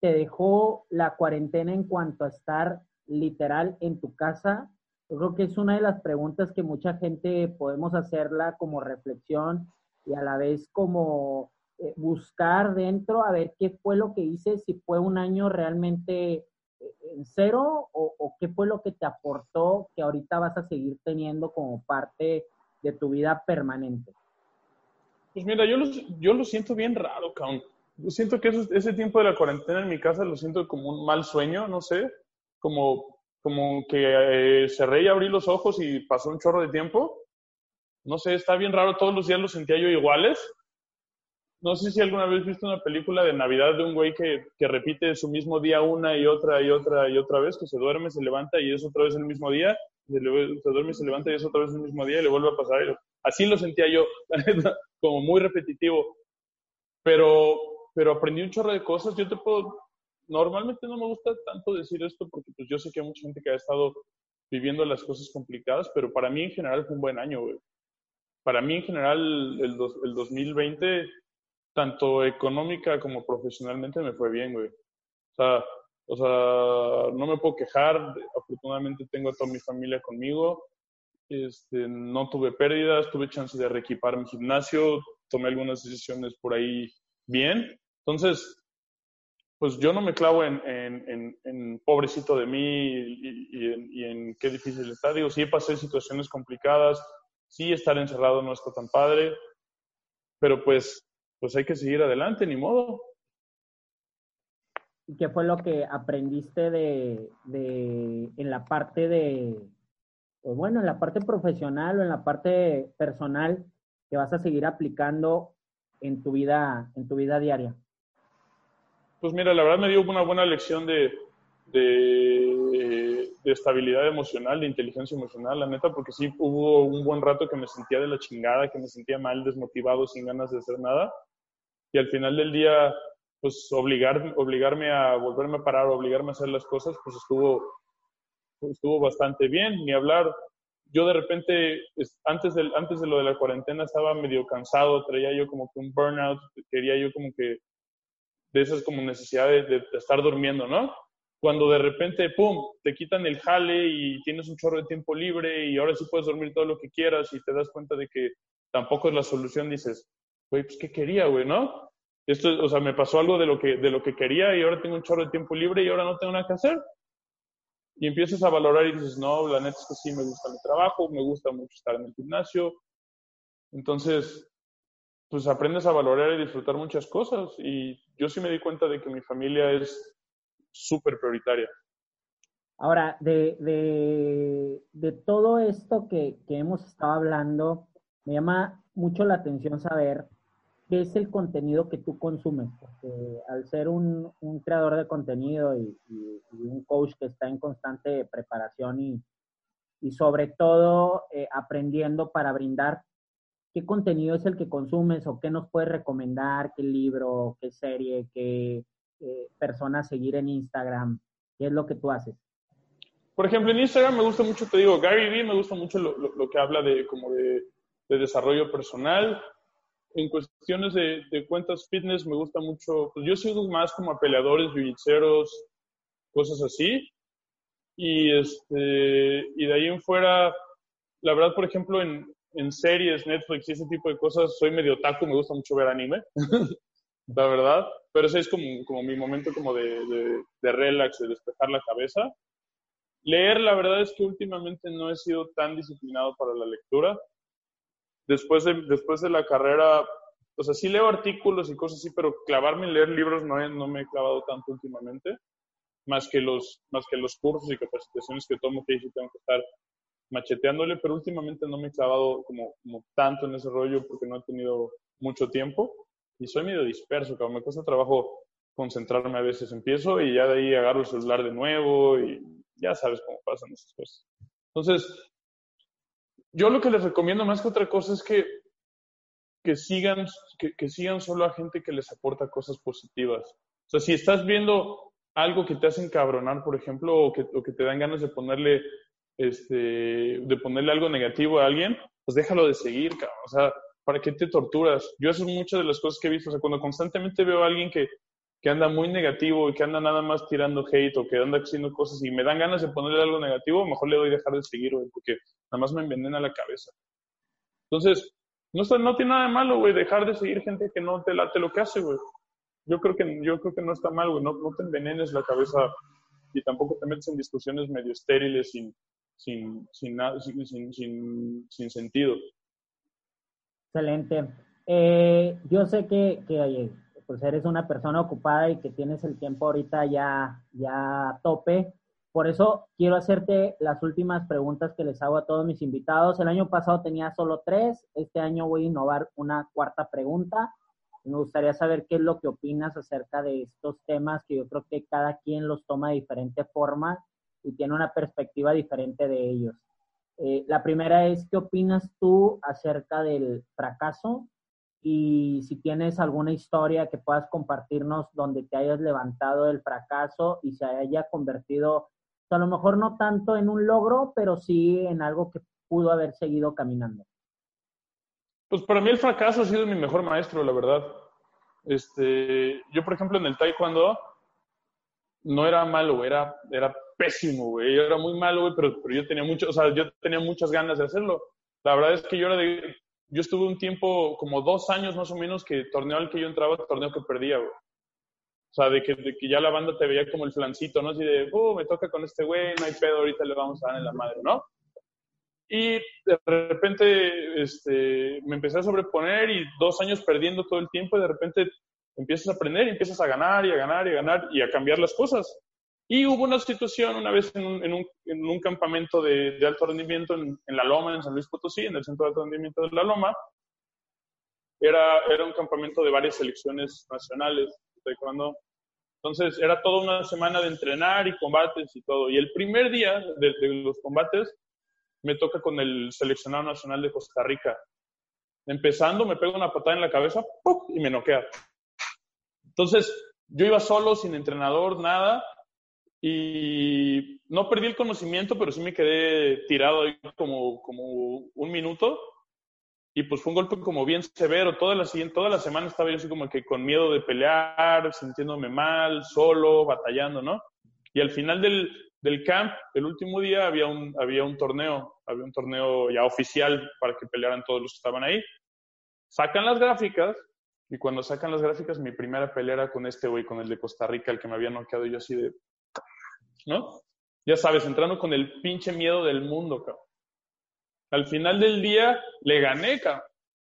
te dejó la cuarentena en cuanto a estar literal en tu casa? Yo creo que es una de las preguntas que mucha gente podemos hacerla como reflexión y a la vez como eh, buscar dentro a ver qué fue lo que hice, si fue un año realmente eh, en cero o, o, qué fue lo que te aportó que ahorita vas a seguir teniendo como parte de tu vida permanente. Pues mira, yo lo, yo lo siento bien raro, cabrón. Yo siento que ese tiempo de la cuarentena en mi casa lo siento como un mal sueño, no sé, como, como que eh, cerré y abrí los ojos y pasó un chorro de tiempo. No sé, está bien raro, todos los días los sentía yo iguales. No sé si alguna vez viste una película de Navidad de un güey que, que repite su mismo día una y otra y otra y otra vez, que se duerme, se levanta y es otra vez el mismo día, se, se duerme, se levanta y es otra vez el mismo día y le vuelve a pasar. Así lo sentía yo, como muy repetitivo. Pero, pero aprendí un chorro de cosas. Yo te puedo, normalmente no me gusta tanto decir esto porque pues yo sé que hay mucha gente que ha estado viviendo las cosas complicadas, pero para mí en general fue un buen año, güey. Para mí en general el, el 2020, tanto económica como profesionalmente, me fue bien, güey. O sea, o sea, no me puedo quejar. Afortunadamente tengo a toda mi familia conmigo. Este, no tuve pérdidas, tuve chance de reequipar mi gimnasio, tomé algunas decisiones por ahí bien. Entonces, pues yo no me clavo en, en, pobrecito de mí y, en, qué difícil está. Digo, sí pasé situaciones complicadas, sí estar encerrado no está tan padre, pero pues, pues hay que seguir adelante, ni modo. ¿Y qué fue lo que aprendiste de, de en la parte de, pues bueno, en la parte profesional o en la parte personal que vas a seguir aplicando en tu vida, en tu vida diaria? Pues mira, la verdad me dio una buena lección de, de, de, estabilidad emocional, de inteligencia emocional, la neta, porque sí hubo un buen rato que me sentía de la chingada, que me sentía mal, desmotivado, sin ganas de hacer nada. Y al final del día, pues obligar, obligarme a volverme a parar, obligarme a hacer las cosas, pues estuvo, estuvo bastante bien, ni hablar. Yo de repente, antes de, antes de lo de la cuarentena, estaba medio cansado, traía yo como que un burnout, quería yo como que de esas como necesidades de, estar durmiendo, ¿no? Cuando de repente, ¡pum!, te quitan el jale y tienes un chorro de tiempo libre y ahora sí puedes dormir todo lo que quieras y te das cuenta de que tampoco es la solución, dices, güey, pues ¿qué quería, güey, no? esto, o sea, me pasó algo de lo que, de lo que quería y ahora tengo un chorro de tiempo libre y ahora no tengo nada que hacer. Y empiezas a valorar y dices, no, la neta es que sí me gusta mi trabajo, me gusta mucho estar en el gimnasio. Entonces, pues aprendes a valorar y disfrutar muchas cosas. Y yo sí me di cuenta de que mi familia es súper prioritaria. Ahora, de, de, de todo esto que, que, hemos estado hablando, me llama mucho la atención saber qué es el contenido que tú consumes, porque al ser un, un creador de contenido y, un coach que está en constante preparación y, y sobre todo eh, aprendiendo para brindar, ¿qué contenido es el que consumes o qué nos puedes recomendar? ¿Qué libro, qué serie, qué eh, persona seguir en Instagram? ¿Qué es lo que tú haces? Por ejemplo, en Instagram me gusta mucho, te digo, Gary Vee me gusta mucho lo, lo, que habla de como de, desarrollo personal. En cuestiones de, de, cuentas fitness me gusta mucho, pues yo sigo más como a peleadores, jiu cosas así. Y, este, y de ahí en fuera, la verdad, por ejemplo, en, en series, Netflix y ese tipo de cosas, soy medio taco, me gusta mucho ver anime, la verdad. Pero ese es como, como mi momento como de, de, de relax, de despejar la cabeza. Leer, la verdad es que últimamente no he sido tan disciplinado para la lectura. Después de, después de la carrera, o sea, sí leo artículos y cosas así, pero clavarme en leer libros no, no me he clavado tanto últimamente, más que los, más que los cursos y capacitaciones que tomo, que sí tengo que estar macheteándole, pero últimamente no me he clavado como, como tanto en ese rollo porque no he tenido mucho tiempo y soy medio disperso, como me cuesta trabajo concentrarme a veces. Empiezo y ya de ahí agarro el celular de nuevo y ya sabes cómo pasan esas cosas. Entonces, yo lo que les recomiendo más que otra cosa es que, que, sigan, que, que sigan solo a gente que les aporta cosas positivas. O sea, si estás viendo algo que te hace encabronar, por ejemplo, o que, o que te dan ganas de ponerle, este, de ponerle algo negativo a alguien, pues déjalo de seguir, cabrón. O sea, ¿para qué te torturas? Yo eso es muchas de las cosas que he visto. O sea, cuando constantemente veo a alguien que, que anda muy negativo y que anda nada más tirando hate o que anda haciendo cosas y me dan ganas de ponerle algo negativo, mejor le doy dejar de seguir, güey, porque nada más me envenena la cabeza. Entonces, no, está, no tiene nada de malo, güey, dejar de seguir gente que no te late lo que hace, güey. Yo creo que, yo creo que no está mal, güey, no, no te envenenes la cabeza y tampoco te metes en discusiones medio estériles sin, sin, sin, sin, sin, sin sentido. Excelente. Eh, yo sé que, que pues eres una persona ocupada y que tienes el tiempo ahorita ya, ya a tope. Por eso quiero hacerte las últimas preguntas que les hago a todos mis invitados. El año pasado tenía solo tres, este año voy a innovar una cuarta pregunta. Me gustaría saber qué es lo que opinas acerca de estos temas que yo creo que cada quien los toma de diferente forma y tiene una perspectiva diferente de ellos. Eh, la primera es, ¿qué opinas tú acerca del fracaso y si tienes alguna historia que puedas compartirnos donde te hayas levantado del fracaso y se haya convertido, a lo mejor no tanto en un logro, pero sí en algo que pudo haber seguido caminando. Pues para mí el fracaso ha sido mi mejor maestro, la verdad. Este, yo, por ejemplo, en el taekwondo no era malo, era, era pésimo, güey. Era muy malo, pero, pero yo tenía mucho, o sea, yo tenía muchas ganas de hacerlo. La verdad es que yo era de, yo estuve un tiempo, como dos años más o menos, que torneo al que yo entraba, torneo que perdía, güey. O sea, de que, de que ya la banda te veía como el flancito, ¿no? Así de, oh, me toca con este güey, no hay pedo, ahorita le vamos a dar en la madre, ¿no? Y de repente este, me empecé a sobreponer y dos años perdiendo todo el tiempo y de repente empiezas a aprender y empiezas a ganar y a ganar y a ganar y a cambiar las cosas. Y hubo una situación una vez en un, en un, en un campamento de, de, alto rendimiento en, en, La Loma, en San Luis Potosí, en el centro de alto rendimiento de La Loma. Era, era un campamento de varias selecciones nacionales de Entonces era toda una semana de entrenar y combates y todo. Y el primer día de, de los combates me toca con el seleccionado nacional de Costa Rica. Empezando, me pega una patada en la cabeza y me noquea. Entonces, yo iba solo, sin entrenador, nada, y no perdí el conocimiento, pero sí me quedé tirado ahí como, como un minuto. Y pues fue un golpe como bien severo. Toda la, toda la semana estaba yo así como que con miedo de pelear, sintiéndome mal, solo, batallando, ¿no? Y al final del, del camp, el último día, había un, había un torneo, había un torneo ya oficial para que pelearan todos los que estaban ahí. Sacan las gráficas Y cuando sacan las gráficas, mi primera pelea era con este güey, con el de Costa Rica, el que me había noqueado yo así de... ¿No? Ya sabes, entrando con el pinche miedo del mundo, cabrón. Al final del día le gané, cabrón.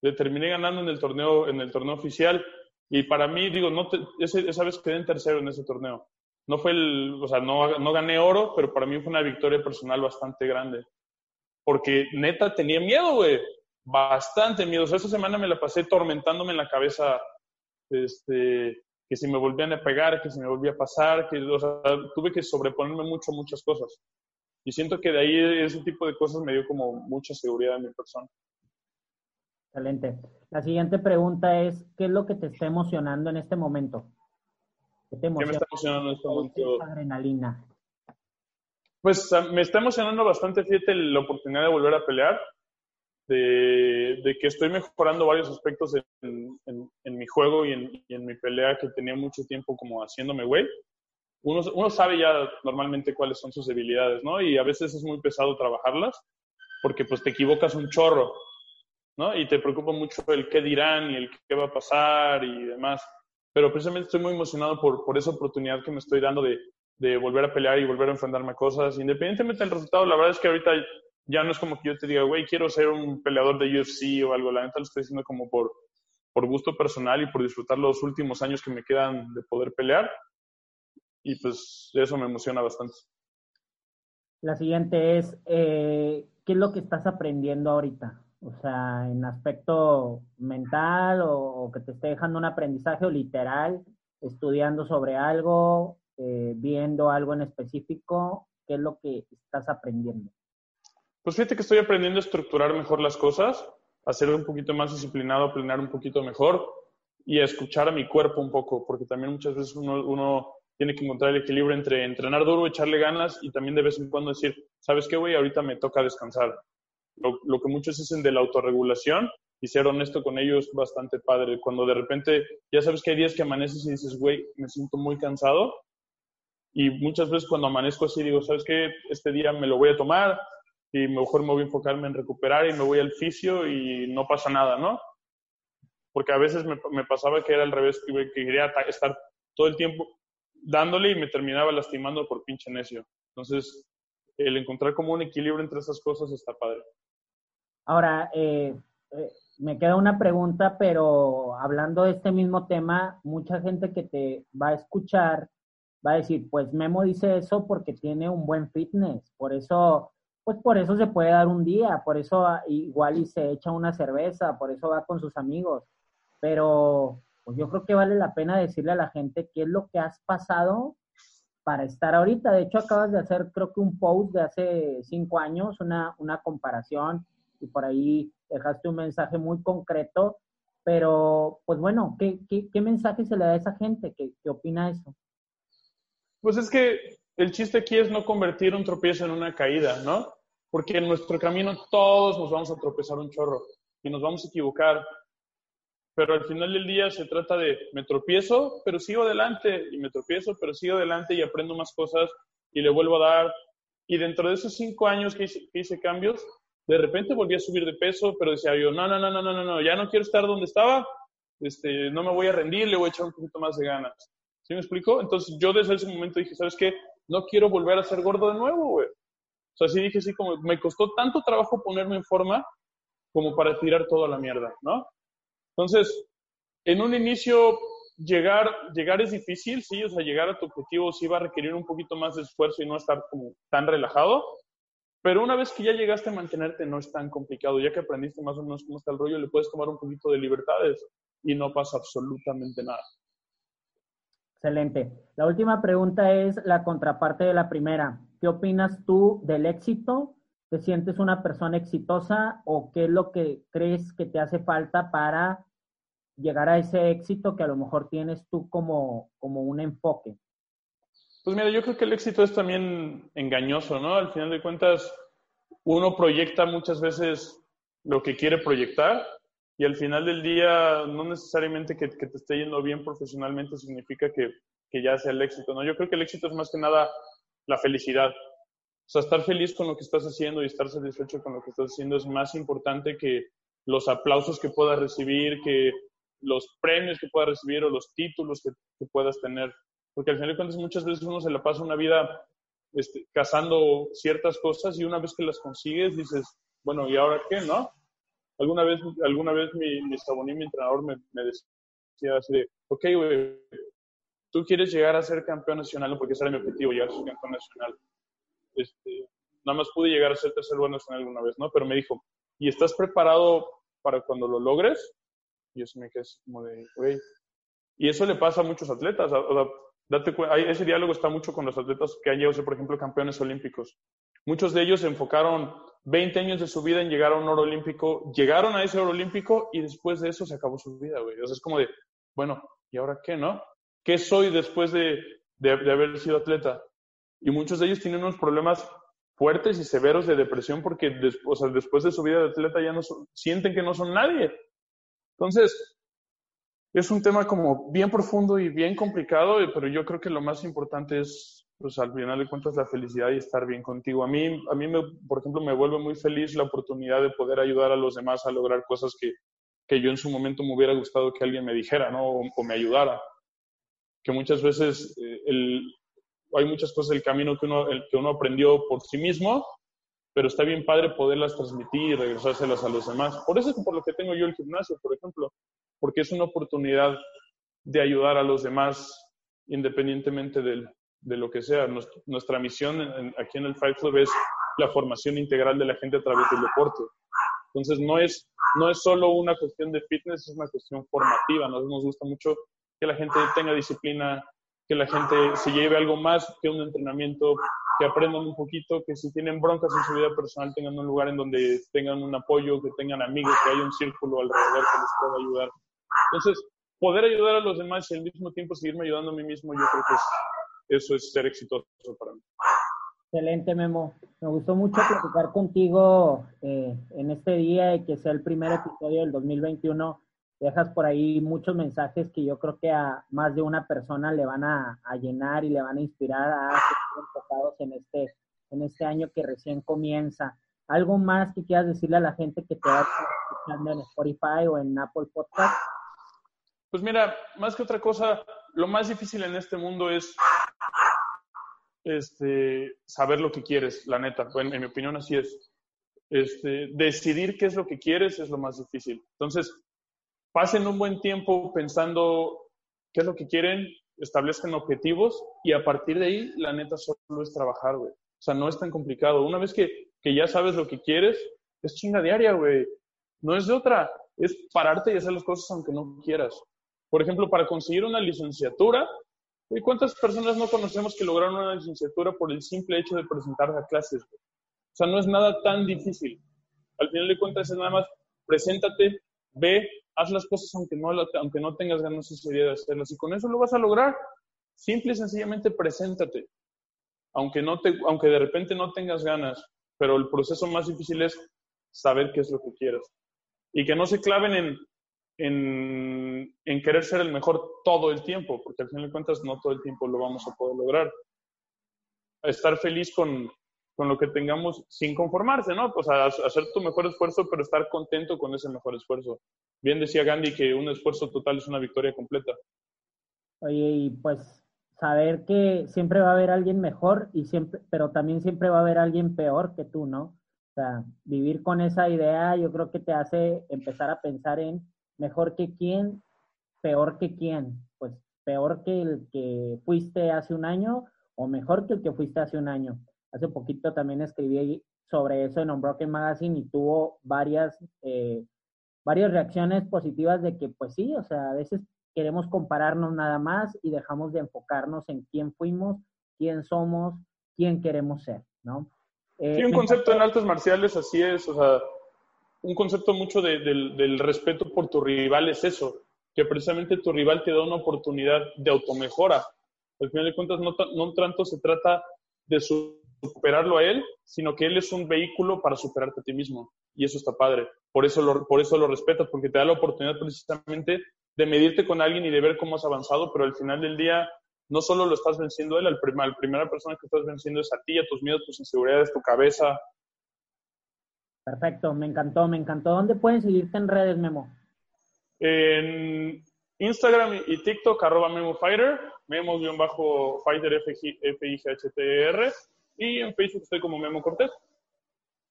Le terminé ganando en el torneo, en el torneo oficial. Y para mí, digo, no esa vez quedé en tercero en ese torneo. No fue el, o sea, no, no gané oro, pero para mí fue una victoria personal bastante grande. Porque neta tenía miedo, güey. Bastante miedo. O sea, esa semana me la pasé tormentándome en la cabeza, este, que si me volvían a pegar, que si me volvía a pasar, que, o sea, tuve que sobreponerme mucho a muchas cosas. Y siento que de ahí ese tipo de cosas me dio como mucha seguridad en mi persona. Excelente. La siguiente pregunta es, ¿qué es lo que te está emocionando en este momento? ¿Qué, te emociona? ¿Qué me está emocionando en este momento? Adrenalina. Pues me está emocionando bastante, fíjate, la oportunidad de volver a pelear, de, que estoy mejorando varios aspectos en, mi juego y en, mi pelea que tenía mucho tiempo como haciéndome güey. Uno, sabe ya normalmente cuáles son sus debilidades, ¿no? Y a veces es muy pesado trabajarlas porque pues te equivocas un chorro ¿no? Y te preocupa mucho el qué dirán y el qué va a pasar y demás. Pero precisamente estoy muy emocionado por, por esa oportunidad que me estoy dando de, de volver a pelear y volver a enfrentarme a cosas. Independientemente del resultado, la verdad es que ahorita ya no es como que yo te diga, güey, quiero ser un peleador de UFC o algo. La neta lo estoy diciendo como por, por gusto personal y por disfrutar los últimos años que me quedan de poder pelear. Y pues eso me emociona bastante. La siguiente es, eh, ¿qué es lo que estás aprendiendo ahorita? O sea, en aspecto mental o, que te esté dejando un aprendizaje o literal, estudiando sobre algo, eh, viendo algo en específico, ¿qué es lo que estás aprendiendo? Pues fíjate que estoy aprendiendo a estructurar mejor las cosas, a ser un poquito más disciplinado, a planear un poquito mejor y a escuchar a mi cuerpo un poco, porque también muchas veces uno, tiene que encontrar el equilibrio entre entrenar duro, echarle ganas y también de vez en cuando decir, ¿sabes qué, güey? Ahorita me toca descansar lo, que muchos dicen de la autorregulación y ser honesto con ellos bastante padre. Cuando de repente ya sabes que hay días que amaneces y dices, güey, me siento muy cansado. Y muchas veces cuando amanezco así digo, ¿sabes qué? Este día me lo voy a tomar y mejor me voy a enfocarme en recuperar y me voy al fisio y no pasa nada, ¿no? Porque a veces me, me pasaba que era al revés, que quería estar todo el tiempo dándole y me terminaba lastimando por pinche necio. Entonces, el encontrar como un equilibrio entre esas cosas está padre. Ahora, eh, eh, me queda una pregunta, pero hablando de este mismo tema, mucha gente que te va a escuchar va a decir, pues Memo dice eso porque tiene un buen fitness, por eso, pues por eso se puede dar un día, por eso igual y se echa una cerveza, por eso va con sus amigos, pero pues yo creo que vale la pena decirle a la gente qué es lo que has pasado para estar ahorita. De hecho, acabas de hacer, creo que un post de hace cinco años, una, una comparación, y por ahí dejaste un mensaje muy concreto. Pero, pues bueno, ¿qué, qué, mensaje se le da a esa gente? ¿Qué, ¿Qué opina eso? Pues es que el chiste aquí es no convertir un tropiezo en una caída, ¿no? Porque en nuestro camino todos nos vamos a tropezar un chorro y nos vamos a equivocar pero al final del día se trata de me tropiezo, pero sigo adelante, y me tropiezo, pero sigo adelante y aprendo más cosas y le vuelvo a dar. Y dentro de esos cinco años que hice, cambios, de repente volví a subir de peso, pero decía yo, no, no, no, no, no, no, ya no quiero estar donde estaba, este, no me voy a rendir, le voy a echar un poquito más de ganas. ¿Sí me explico? Entonces yo desde ese momento dije, ¿sabes qué? No quiero volver a ser gordo de nuevo, güey. O sea, sí dije así como, me costó tanto trabajo ponerme en forma como para tirar toda la mierda, ¿no? Entonces, en un inicio, llegar, llegar es difícil, sí, o sea, llegar a tu objetivo sí va a requerir un poquito más de esfuerzo y no estar como tan relajado, pero una vez que ya llegaste a mantenerte no es tan complicado, ya que aprendiste más o menos cómo está el rollo, le puedes tomar un poquito de libertades y no pasa absolutamente nada. Excelente. La última pregunta es la contraparte de la primera. ¿Qué opinas tú del éxito? ¿Te sientes una persona exitosa o qué es lo que crees que te hace falta para llegar a ese éxito que a lo mejor tienes tú como, como un enfoque? Pues mira, yo creo que el éxito es también engañoso, ¿no? Al final de cuentas, uno proyecta muchas veces lo que quiere proyectar y al final del día no necesariamente que, te esté yendo bien profesionalmente significa que, que, ya sea el éxito, ¿no? Yo creo que el éxito es más que nada la felicidad. O sea, estar feliz con lo que estás haciendo y estar satisfecho con lo que estás haciendo es más importante que los aplausos que puedas recibir, que los premios que puedas recibir o los títulos que, puedas tener. Porque al final de cuentas muchas veces uno se la pasa una vida este, cazando ciertas cosas y una vez que las consigues dices, bueno, ¿y ahora qué, no? Alguna vez, alguna vez mi, mi Saboní, mi entrenador, me, me decía así de, ok, güey, tú quieres llegar a ser campeón nacional, porque ese era mi objetivo, llegar a ser campeón nacional. Este, nada más pude llegar a ser tercer lugar nacional alguna vez, ¿no? Pero me dijo, ¿y estás preparado para cuando lo logres? Y se me quedé como de, güey. Y eso le pasa a muchos atletas. O sea, date ese diálogo está mucho con los atletas que han llegado a ser, por ejemplo, campeones olímpicos. Muchos de ellos enfocaron 20 años de su vida en llegar a un oro olímpico, llegaron a ese oro olímpico y después de eso se acabó su vida, güey. O sea, es como de, bueno, ¿y ahora qué, no? ¿Qué soy después de, de, haber sido atleta? Y muchos de ellos tienen unos problemas fuertes y severos de depresión porque o sea, después de su vida de atleta ya no sienten que no son nadie. Entonces, es un tema como bien profundo y bien complicado, pero yo creo que lo más importante es, pues al final de cuentas, la felicidad y estar bien contigo. A mí, a mí por ejemplo, me vuelve muy feliz la oportunidad de poder ayudar a los demás a lograr cosas que, que yo en su momento me hubiera gustado que alguien me dijera, ¿no? O, me ayudara. Que muchas veces eh, el, hay muchas cosas del camino que uno, que uno aprendió por sí mismo, pero está bien padre poderlas transmitir y regresárselas a los demás. Por eso es por lo que tengo yo el gimnasio, por ejemplo, porque es una oportunidad de ayudar a los demás independientemente de, de lo que sea. Nuestra, misión aquí en el Fight Club es la formación integral de la gente a través del deporte. Entonces no es, no es solo una cuestión de fitness, es una cuestión formativa. Nos, nos gusta mucho que la gente tenga disciplina, que la gente se lleve algo más que un entrenamiento, que aprendan un poquito, que si tienen broncas en su vida personal tengan un lugar en donde tengan un apoyo, que tengan amigos, que haya un círculo alrededor que les pueda ayudar. Entonces, poder ayudar a los demás y al mismo tiempo seguirme ayudando a mí mismo, yo creo que eso es ser exitoso para mí. Excelente, Memo. Me gustó mucho platicar contigo eh, en este día y que sea el primer episodio del 2021 dejas por ahí muchos mensajes que yo creo que a más de una persona le van a, llenar y le van a inspirar a ser enfocados en este, en este año que recién comienza. ¿Algo más que quieras decirle a la gente que te va escuchando en Spotify o en Apple Podcast? Pues mira, más que otra cosa, lo más difícil en este mundo es este, saber lo que quieres, la neta. En, en mi opinión así es. Este, decidir qué es lo que quieres es lo más difícil. Entonces, pasen un buen tiempo pensando qué es lo que quieren, establezcan objetivos y a partir de ahí, la neta, solo es trabajar, güey. O sea, no es tan complicado. Una vez que, que ya sabes lo que quieres, es chinga diaria, güey. No es de otra. Es pararte y hacer las cosas aunque no quieras. Por ejemplo, para conseguir una licenciatura, ¿y ¿cuántas personas no conocemos que lograron una licenciatura por el simple hecho de presentar a clases? O sea, no es nada tan difícil. Al final de cuentas es nada más, preséntate, ve, haz las cosas aunque no, aunque no tengas ganas ese de hacerlas y con eso lo vas a lograr. Simple y sencillamente preséntate. Aunque, no te, aunque de repente no tengas ganas, pero el proceso más difícil es saber qué es lo que quieres. Y que no se claven en, en, en, querer ser el mejor todo el tiempo, porque al final de cuentas no todo el tiempo lo vamos a poder lograr. Estar feliz con, con lo que tengamos sin conformarse, ¿no? Pues hacer tu mejor esfuerzo, pero estar contento con ese mejor esfuerzo. Bien decía Gandhi que un esfuerzo total es una victoria completa. Oye, y pues saber que siempre va a haber alguien mejor y siempre, pero también siempre va a haber alguien peor que tú, ¿no? O sea, vivir con esa idea yo creo que te hace empezar a pensar en mejor que quién, peor que quién. Pues peor que el que fuiste hace un año o mejor que el que fuiste hace un año Hace poquito también escribí sobre eso en Unbroken Magazine y tuvo varias, eh, varias reacciones positivas de que, pues sí, o sea, a veces queremos compararnos nada más y dejamos de enfocarnos en quién fuimos, quién somos, quién queremos ser, ¿no? Eh, sí, un concepto en artes marciales así es, o sea, un concepto mucho del, respeto por tu rival es eso, que precisamente tu rival te da una oportunidad de automejora. Al final de cuentas, no, no tanto se trata de su superarlo a él, sino que él es un vehículo para superarte a ti mismo. Y eso está padre. Por eso lo, por eso lo respetas, porque te da la oportunidad precisamente de medirte con alguien y de ver cómo has avanzado, pero al final del día no solo lo estás venciendo él, la primera persona que estás venciendo es a ti, a tus miedos, tus inseguridades, tu cabeza. Perfecto, me encantó, me encantó. ¿Dónde pueden seguirte en redes, Memo? En Instagram y TikTok, arroba MemoFighter, Memo-Fighter FIGHTR, y en Facebook estoy como Memo Cortés.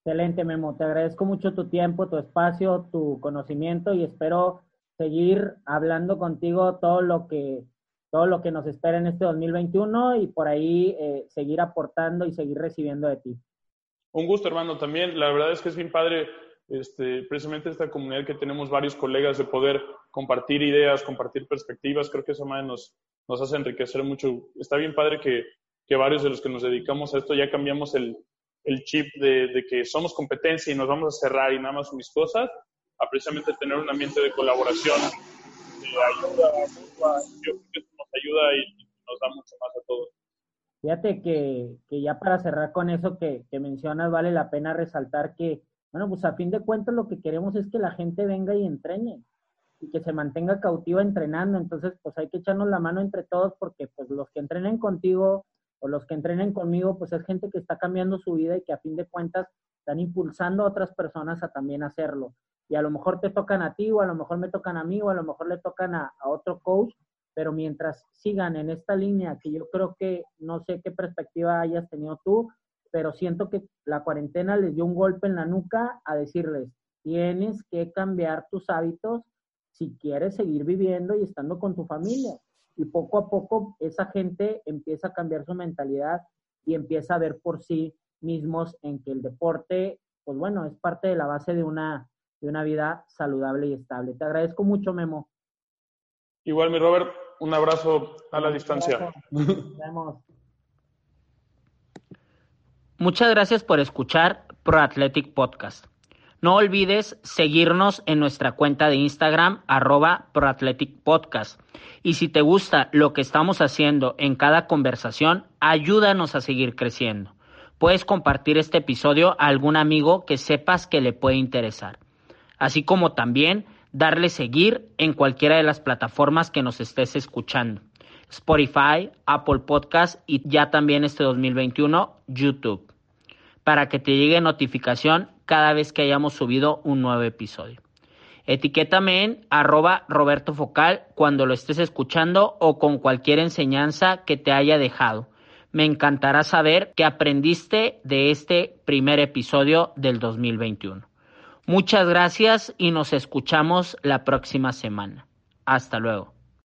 Excelente, Memo. Te agradezco mucho tu tiempo, tu espacio, tu conocimiento y espero seguir hablando contigo todo lo que todo lo que nos espera en este 2021 y por ahí eh, seguir aportando y seguir recibiendo de ti. Un gusto, hermano, también. La verdad es que es bien padre, este, precisamente esta comunidad que tenemos varios colegas de poder compartir ideas, compartir perspectivas. Creo que eso más nos, nos hace enriquecer mucho. Está bien padre que, que varios de los que nos dedicamos a esto ya cambiamos el, el chip de, de, que somos competencia y nos vamos a cerrar y nada más mis cosas, a precisamente tener un ambiente de colaboración, de ayuda mutua. Yo creo que ayuda y nos da mucho más a todos. Fíjate que, que ya para cerrar con eso que, que, mencionas, vale la pena resaltar que, bueno, pues a fin de cuentas lo que queremos es que la gente venga y entrene y que se mantenga cautiva entrenando. Entonces, pues hay que echarnos la mano entre todos porque pues los que entrenen contigo o los que entrenen conmigo, pues es gente que está cambiando su vida y que a fin de cuentas están impulsando a otras personas a también hacerlo. Y a lo mejor te tocan a ti, o a lo mejor me tocan a mí, o a lo mejor le tocan a, a otro coach, pero mientras sigan en esta línea, que yo creo que no sé qué perspectiva hayas tenido tú, pero siento que la cuarentena les dio un golpe en la nuca a decirles, tienes que cambiar tus hábitos si quieres seguir viviendo y estando con tu familia. Y poco a poco esa gente empieza a cambiar su mentalidad y empieza a ver por sí mismos en que el deporte, pues bueno, es parte de la base de una, de una vida saludable y estable. Te agradezco mucho, Memo. Igual, mi Robert, un abrazo a la distancia. Muchas gracias por escuchar Pro Athletic Podcast. No olvides seguirnos en nuestra cuenta de Instagram, arroba Athletic Podcast. Y si te gusta lo que estamos haciendo en cada conversación, ayúdanos a seguir creciendo. Puedes compartir este episodio a algún amigo que sepas que le puede interesar. Así como también darle seguir en cualquiera de las plataformas que nos estés escuchando. Spotify, Apple Podcast y ya también este 2021 YouTube. Para que te llegue notificación cada vez que hayamos subido un nuevo episodio. Etiquétame en arroba Roberto cuando lo estés escuchando o con cualquier enseñanza que te haya dejado. Me encantará saber qué aprendiste de este primer episodio del 2021. Muchas gracias y nos escuchamos la próxima semana. Hasta luego.